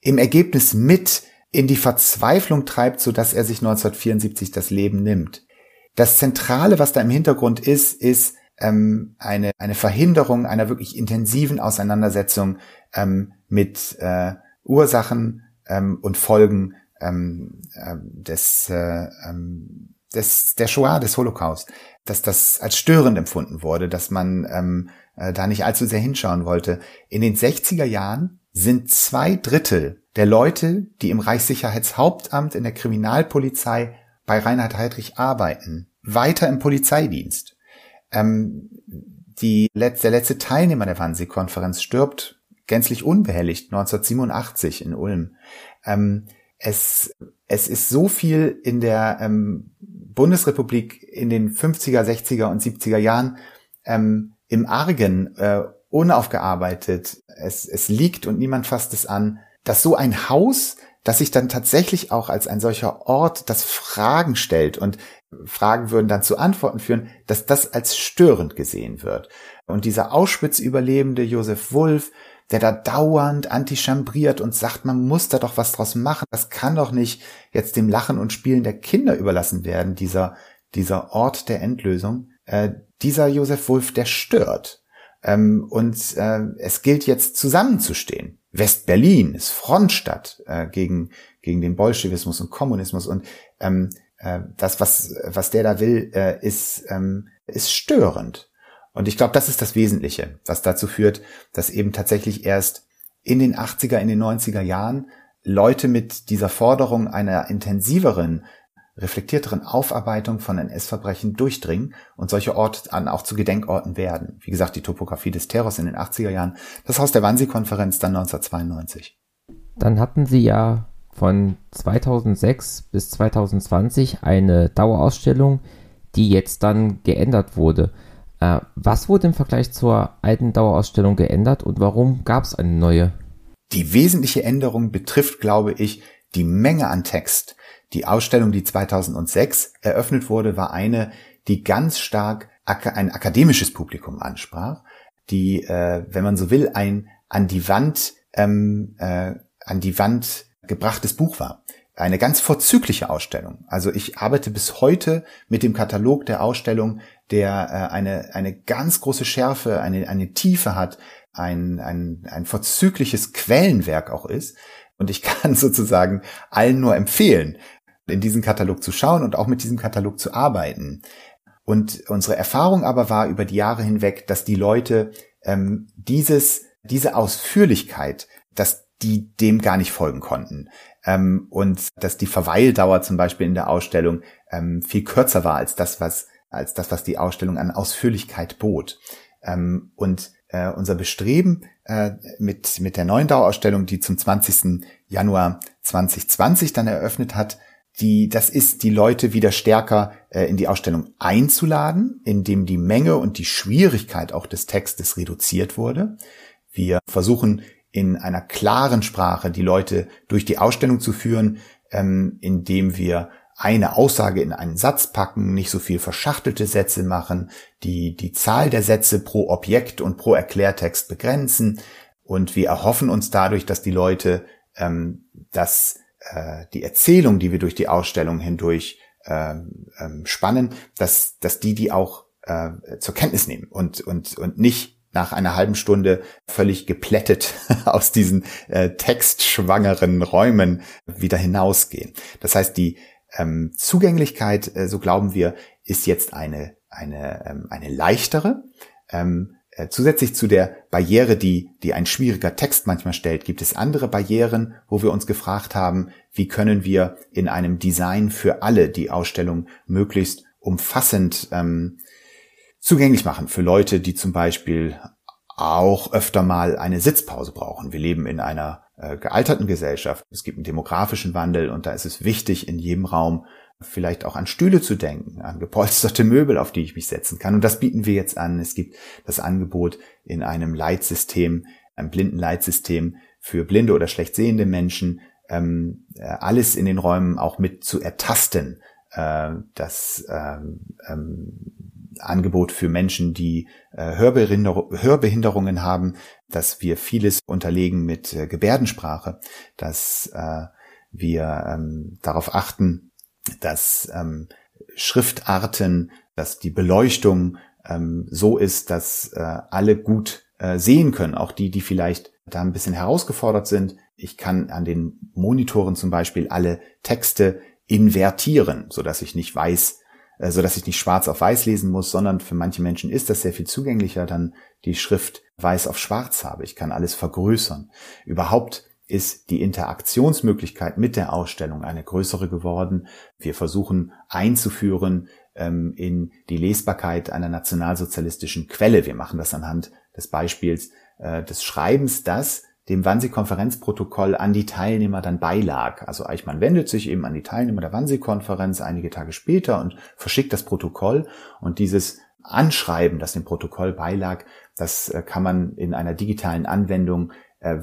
Speaker 1: im Ergebnis mit in die Verzweiflung treibt, so dass er sich 1974 das Leben nimmt. Das Zentrale, was da im Hintergrund ist, ist ähm, eine, eine Verhinderung einer wirklich intensiven Auseinandersetzung ähm, mit äh, Ursachen ähm, und Folgen ähm, äh, des, äh, ähm, des, der Shoah, des Holocaust, dass das als störend empfunden wurde, dass man ähm, äh, da nicht allzu sehr hinschauen wollte. In den 60er Jahren sind zwei Drittel der Leute, die im Reichssicherheitshauptamt in der Kriminalpolizei bei Reinhard Heydrich arbeiten, weiter im Polizeidienst. Ähm, die, der letzte Teilnehmer der Wannsee-Konferenz stirbt gänzlich unbehelligt 1987 in Ulm. Ähm, es, es ist so viel in der ähm, Bundesrepublik in den 50er, 60er und 70er Jahren ähm, im Argen äh, unaufgearbeitet. Es, es liegt und niemand fasst es an, dass so ein Haus, das sich dann tatsächlich auch als ein solcher Ort, das Fragen stellt und Fragen würden dann zu Antworten führen, dass das als störend gesehen wird. Und dieser Auschwitz-Überlebende Josef Wulff, der da dauernd antichambriert und sagt, man muss da doch was draus machen. Das kann doch nicht jetzt dem Lachen und Spielen der Kinder überlassen werden, dieser, dieser Ort der Endlösung. Äh, dieser Josef Wolf, der stört. Ähm, und äh, es gilt jetzt zusammenzustehen. West-Berlin ist Frontstadt äh, gegen, gegen den Bolschewismus und Kommunismus. Und ähm, äh, das, was, was der da will, äh, ist, ähm, ist störend. Und ich glaube, das ist das Wesentliche, was dazu führt, dass eben tatsächlich erst in den 80er, in den 90er Jahren Leute mit dieser Forderung einer intensiveren, reflektierteren Aufarbeitung von NS-Verbrechen durchdringen und solche Orte dann auch zu Gedenkorten werden. Wie gesagt, die Topografie des Terrors in den 80er Jahren, das Haus der Wannsee-Konferenz dann 1992.
Speaker 2: Dann hatten Sie ja von 2006 bis 2020 eine Dauerausstellung, die jetzt dann geändert wurde. Äh, was wurde im Vergleich zur alten Dauerausstellung geändert und warum gab es eine neue?
Speaker 1: Die wesentliche Änderung betrifft, glaube ich, die Menge an Text. Die Ausstellung, die 2006 eröffnet wurde, war eine, die ganz stark ein akademisches Publikum ansprach, die, äh, wenn man so will, ein an die Wand ähm, äh, an die Wand gebrachtes Buch war eine ganz vorzügliche Ausstellung. Also ich arbeite bis heute mit dem Katalog der Ausstellung, der äh, eine, eine ganz große Schärfe, eine, eine Tiefe hat, ein, ein, ein vorzügliches Quellenwerk auch ist. Und ich kann sozusagen allen nur empfehlen, in diesen Katalog zu schauen und auch mit diesem Katalog zu arbeiten. Und unsere Erfahrung aber war über die Jahre hinweg, dass die Leute ähm, dieses, diese Ausführlichkeit, dass die dem gar nicht folgen konnten ähm, und dass die Verweildauer zum Beispiel in der Ausstellung ähm, viel kürzer war als das, was als das, was die Ausstellung an Ausführlichkeit bot. Ähm, und äh, unser Bestreben äh, mit mit der neuen Dauerausstellung, die zum 20. Januar 2020 dann eröffnet hat, die, das ist, die Leute wieder stärker äh, in die Ausstellung einzuladen, indem die Menge und die Schwierigkeit auch des Textes reduziert wurde. Wir versuchen in einer klaren Sprache die Leute durch die Ausstellung zu führen, ähm, indem wir eine Aussage in einen Satz packen, nicht so viel verschachtelte Sätze machen, die die Zahl der Sätze pro Objekt und pro Erklärtext begrenzen. Und wir erhoffen uns dadurch, dass die Leute ähm, dass äh, die Erzählung, die wir durch die Ausstellung hindurch äh, ähm, spannen, dass dass die die auch äh, zur Kenntnis nehmen und und und nicht nach einer halben Stunde völlig geplättet aus diesen äh, textschwangeren Räumen wieder hinausgehen. Das heißt, die ähm, Zugänglichkeit, äh, so glauben wir, ist jetzt eine, eine, ähm, eine leichtere. Ähm, äh, zusätzlich zu der Barriere, die, die ein schwieriger Text manchmal stellt, gibt es andere Barrieren, wo wir uns gefragt haben, wie können wir in einem Design für alle die Ausstellung möglichst umfassend ähm, zugänglich machen für Leute, die zum Beispiel auch öfter mal eine Sitzpause brauchen. Wir leben in einer äh, gealterten Gesellschaft. Es gibt einen demografischen Wandel und da ist es wichtig, in jedem Raum vielleicht auch an Stühle zu denken, an gepolsterte Möbel, auf die ich mich setzen kann. Und das bieten wir jetzt an. Es gibt das Angebot in einem Leitsystem, einem blinden Leitsystem für blinde oder schlecht sehende Menschen, ähm, äh, alles in den Räumen auch mit zu ertasten. Äh, das ähm, ähm, Angebot für Menschen, die äh, Hörbehinder Hörbehinderungen haben, dass wir vieles unterlegen mit äh, Gebärdensprache, dass äh, wir ähm, darauf achten, dass ähm, Schriftarten, dass die Beleuchtung ähm, so ist, dass äh, alle gut äh, sehen können, auch die, die vielleicht da ein bisschen herausgefordert sind. Ich kann an den Monitoren zum Beispiel alle Texte invertieren, so dass ich nicht weiß, äh, so dass ich nicht schwarz auf weiß lesen muss, sondern für manche Menschen ist das sehr viel zugänglicher, dann die Schrift weiß auf schwarz habe. Ich kann alles vergrößern. Überhaupt ist die Interaktionsmöglichkeit mit der Ausstellung eine größere geworden. Wir versuchen einzuführen ähm, in die Lesbarkeit einer nationalsozialistischen Quelle. Wir machen das anhand des Beispiels äh, des Schreibens, das dem Wannsee-Konferenzprotokoll an die Teilnehmer dann beilag. Also Eichmann wendet sich eben an die Teilnehmer der Wannsee-Konferenz einige Tage später und verschickt das Protokoll und dieses Anschreiben, das dem Protokoll beilag, das äh, kann man in einer digitalen Anwendung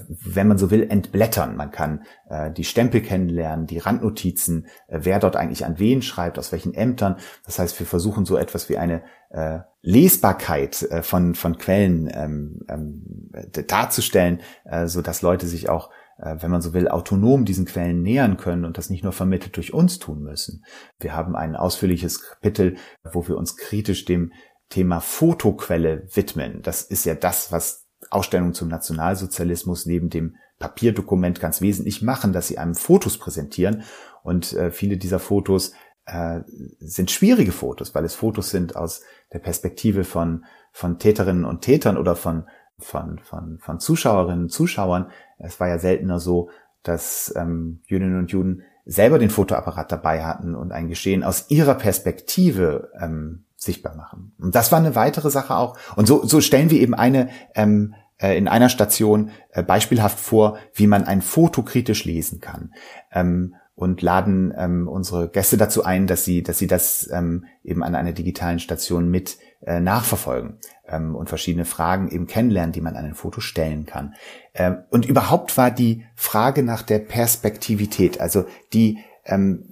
Speaker 1: wenn man so will, entblättern. Man kann äh, die Stempel kennenlernen, die Randnotizen, äh, wer dort eigentlich an wen schreibt, aus welchen Ämtern. Das heißt, wir versuchen so etwas wie eine äh, Lesbarkeit äh, von, von Quellen ähm, ähm, darzustellen, äh, so dass Leute sich auch äh, wenn man so will, autonom diesen Quellen nähern können und das nicht nur vermittelt durch uns tun müssen. Wir haben ein ausführliches Kapitel, wo wir uns kritisch dem Thema Fotoquelle widmen. Das ist ja das, was Ausstellungen zum Nationalsozialismus neben dem Papierdokument ganz wesentlich machen, dass sie einem Fotos präsentieren. Und äh, viele dieser Fotos äh, sind schwierige Fotos, weil es Fotos sind aus der Perspektive von, von Täterinnen und Tätern oder von, von, von, von Zuschauerinnen und Zuschauern. Es war ja seltener so, dass ähm, Jüdinnen und Juden selber den Fotoapparat dabei hatten und ein Geschehen aus ihrer Perspektive ähm, sichtbar machen. Und das war eine weitere Sache auch. Und so, so stellen wir eben eine ähm, äh, in einer Station äh, beispielhaft vor, wie man ein Foto kritisch lesen kann. Ähm, und laden ähm, unsere Gäste dazu ein, dass sie, dass sie das ähm, eben an einer digitalen Station mit äh, nachverfolgen ähm, und verschiedene Fragen eben kennenlernen, die man an ein Foto stellen kann. Ähm, und überhaupt war die Frage nach der Perspektivität, also die ähm,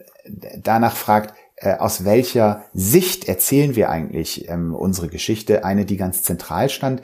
Speaker 1: danach fragt, äh, aus welcher Sicht erzählen wir eigentlich ähm, unsere Geschichte, eine, die ganz zentral stand.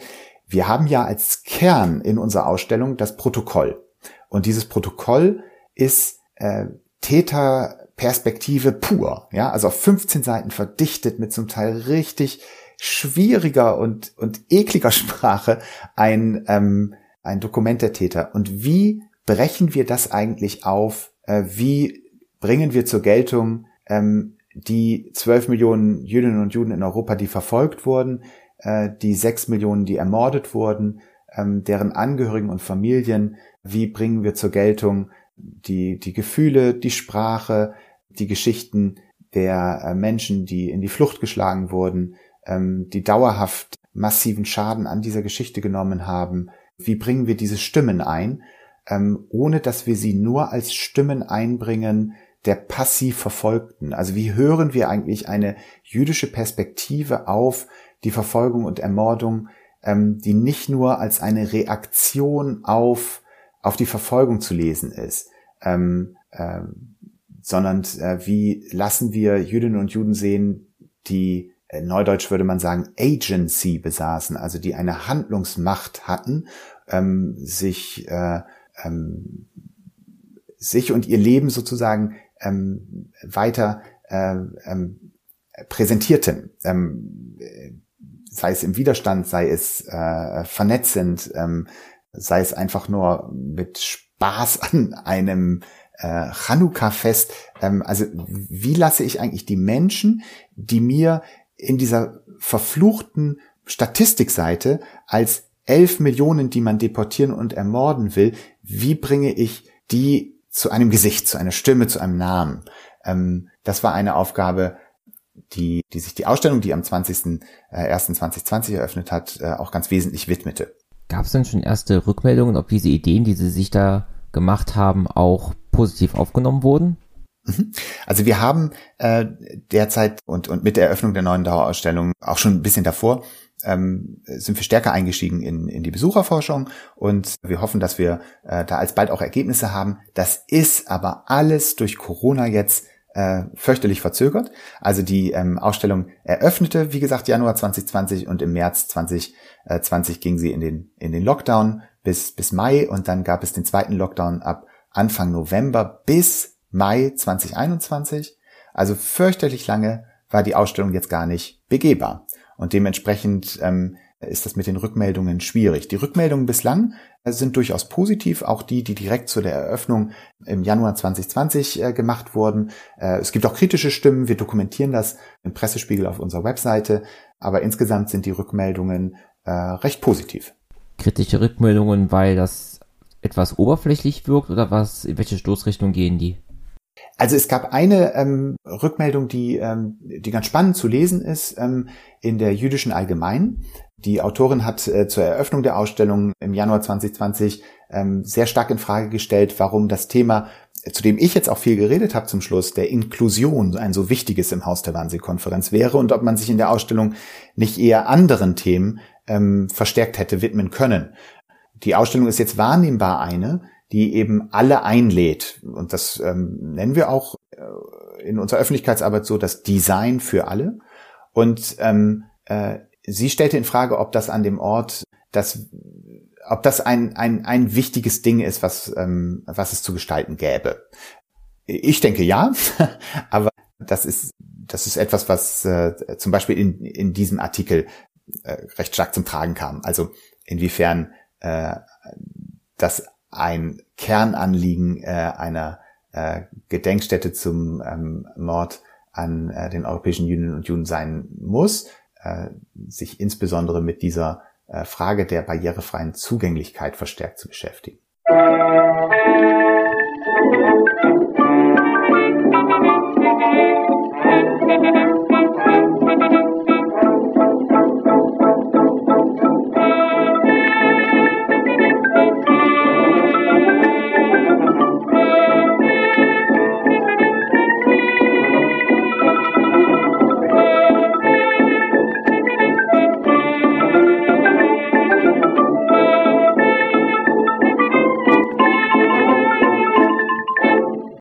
Speaker 1: Wir haben ja als Kern in unserer Ausstellung das Protokoll. Und dieses Protokoll ist äh, Täterperspektive pur. Ja, also auf 15 Seiten verdichtet mit zum Teil richtig schwieriger und, und ekliger Sprache ein, ähm, ein Dokument der Täter. Und wie brechen wir das eigentlich auf? Äh, wie bringen wir zur Geltung, ähm, die zwölf Millionen Jüdinnen und Juden in Europa, die verfolgt wurden, äh, die sechs Millionen, die ermordet wurden, ähm, deren Angehörigen und Familien, wie bringen wir zur Geltung die, die Gefühle, die Sprache, die Geschichten der äh, Menschen, die in die Flucht geschlagen wurden, ähm, die dauerhaft massiven Schaden an dieser Geschichte genommen haben. Wie bringen wir diese Stimmen ein, ähm, ohne dass wir sie nur als Stimmen einbringen, der passiv Verfolgten. Also wie hören wir eigentlich eine jüdische Perspektive auf die Verfolgung und Ermordung, ähm, die nicht nur als eine Reaktion auf, auf die Verfolgung zu lesen ist, ähm, äh, sondern äh, wie lassen wir Jüdinnen und Juden sehen, die äh, Neudeutsch würde man sagen Agency besaßen, also die eine Handlungsmacht hatten, ähm, sich äh, ähm, sich und ihr Leben sozusagen ähm, weiter äh, ähm, präsentierten, ähm, sei es im Widerstand, sei es äh, vernetzend, ähm, sei es einfach nur mit Spaß an einem äh, Chanukka-Fest. Ähm, also wie lasse ich eigentlich die Menschen, die mir in dieser verfluchten Statistikseite als elf Millionen, die man deportieren und ermorden will, wie bringe ich die zu einem Gesicht, zu einer Stimme, zu einem Namen. Ähm, das war eine Aufgabe, die, die sich die Ausstellung, die am 20.01.2020 äh, eröffnet hat, äh, auch ganz wesentlich widmete.
Speaker 2: Gab es denn schon erste Rückmeldungen, ob diese Ideen, die Sie sich da gemacht haben, auch positiv aufgenommen wurden?
Speaker 1: Mhm. Also wir haben äh, derzeit und, und mit der Eröffnung der neuen Dauerausstellung auch schon ein bisschen davor ähm, sind wir stärker eingestiegen in, in die Besucherforschung und wir hoffen, dass wir äh, da alsbald auch Ergebnisse haben. Das ist aber alles durch Corona jetzt äh, fürchterlich verzögert. Also die ähm, Ausstellung eröffnete, wie gesagt, Januar 2020 und im März 2020 ging sie in den, in den Lockdown bis, bis Mai und dann gab es den zweiten Lockdown ab Anfang November bis Mai 2021. Also fürchterlich lange war die Ausstellung jetzt gar nicht begehbar. Und dementsprechend ähm, ist das mit den Rückmeldungen schwierig. Die Rückmeldungen bislang äh, sind durchaus positiv, auch die, die direkt zu der Eröffnung im Januar 2020 äh, gemacht wurden. Äh, es gibt auch kritische Stimmen, wir dokumentieren das im Pressespiegel auf unserer Webseite, aber insgesamt sind die Rückmeldungen recht positiv.
Speaker 2: Kritische Rückmeldungen, weil das etwas oberflächlich wirkt oder was, in welche Stoßrichtung gehen die?
Speaker 1: Also es gab eine ähm, Rückmeldung, die, ähm, die ganz spannend zu lesen ist ähm, in der jüdischen Allgemein. Die Autorin hat äh, zur Eröffnung der Ausstellung im Januar 2020 ähm, sehr stark in Frage gestellt, warum das Thema, zu dem ich jetzt auch viel geredet habe zum Schluss, der Inklusion ein so wichtiges im Haus der Wannsee-Konferenz wäre und ob man sich in der Ausstellung nicht eher anderen Themen ähm, verstärkt hätte widmen können. Die Ausstellung ist jetzt wahrnehmbar eine, die eben alle einlädt. Und das ähm, nennen wir auch äh, in unserer Öffentlichkeitsarbeit so das Design für alle. Und ähm, äh, sie stellte in Frage, ob das an dem Ort, das, ob das ein, ein, ein wichtiges Ding ist, was, ähm, was es zu gestalten gäbe. Ich denke ja, aber das ist, das ist etwas, was äh, zum Beispiel in, in diesem Artikel äh, recht stark zum Tragen kam. Also inwiefern äh, das ein Kernanliegen äh, einer äh, Gedenkstätte zum ähm, Mord an äh, den europäischen Juden und Juden sein muss, äh, sich insbesondere mit dieser äh, Frage der barrierefreien Zugänglichkeit verstärkt zu beschäftigen.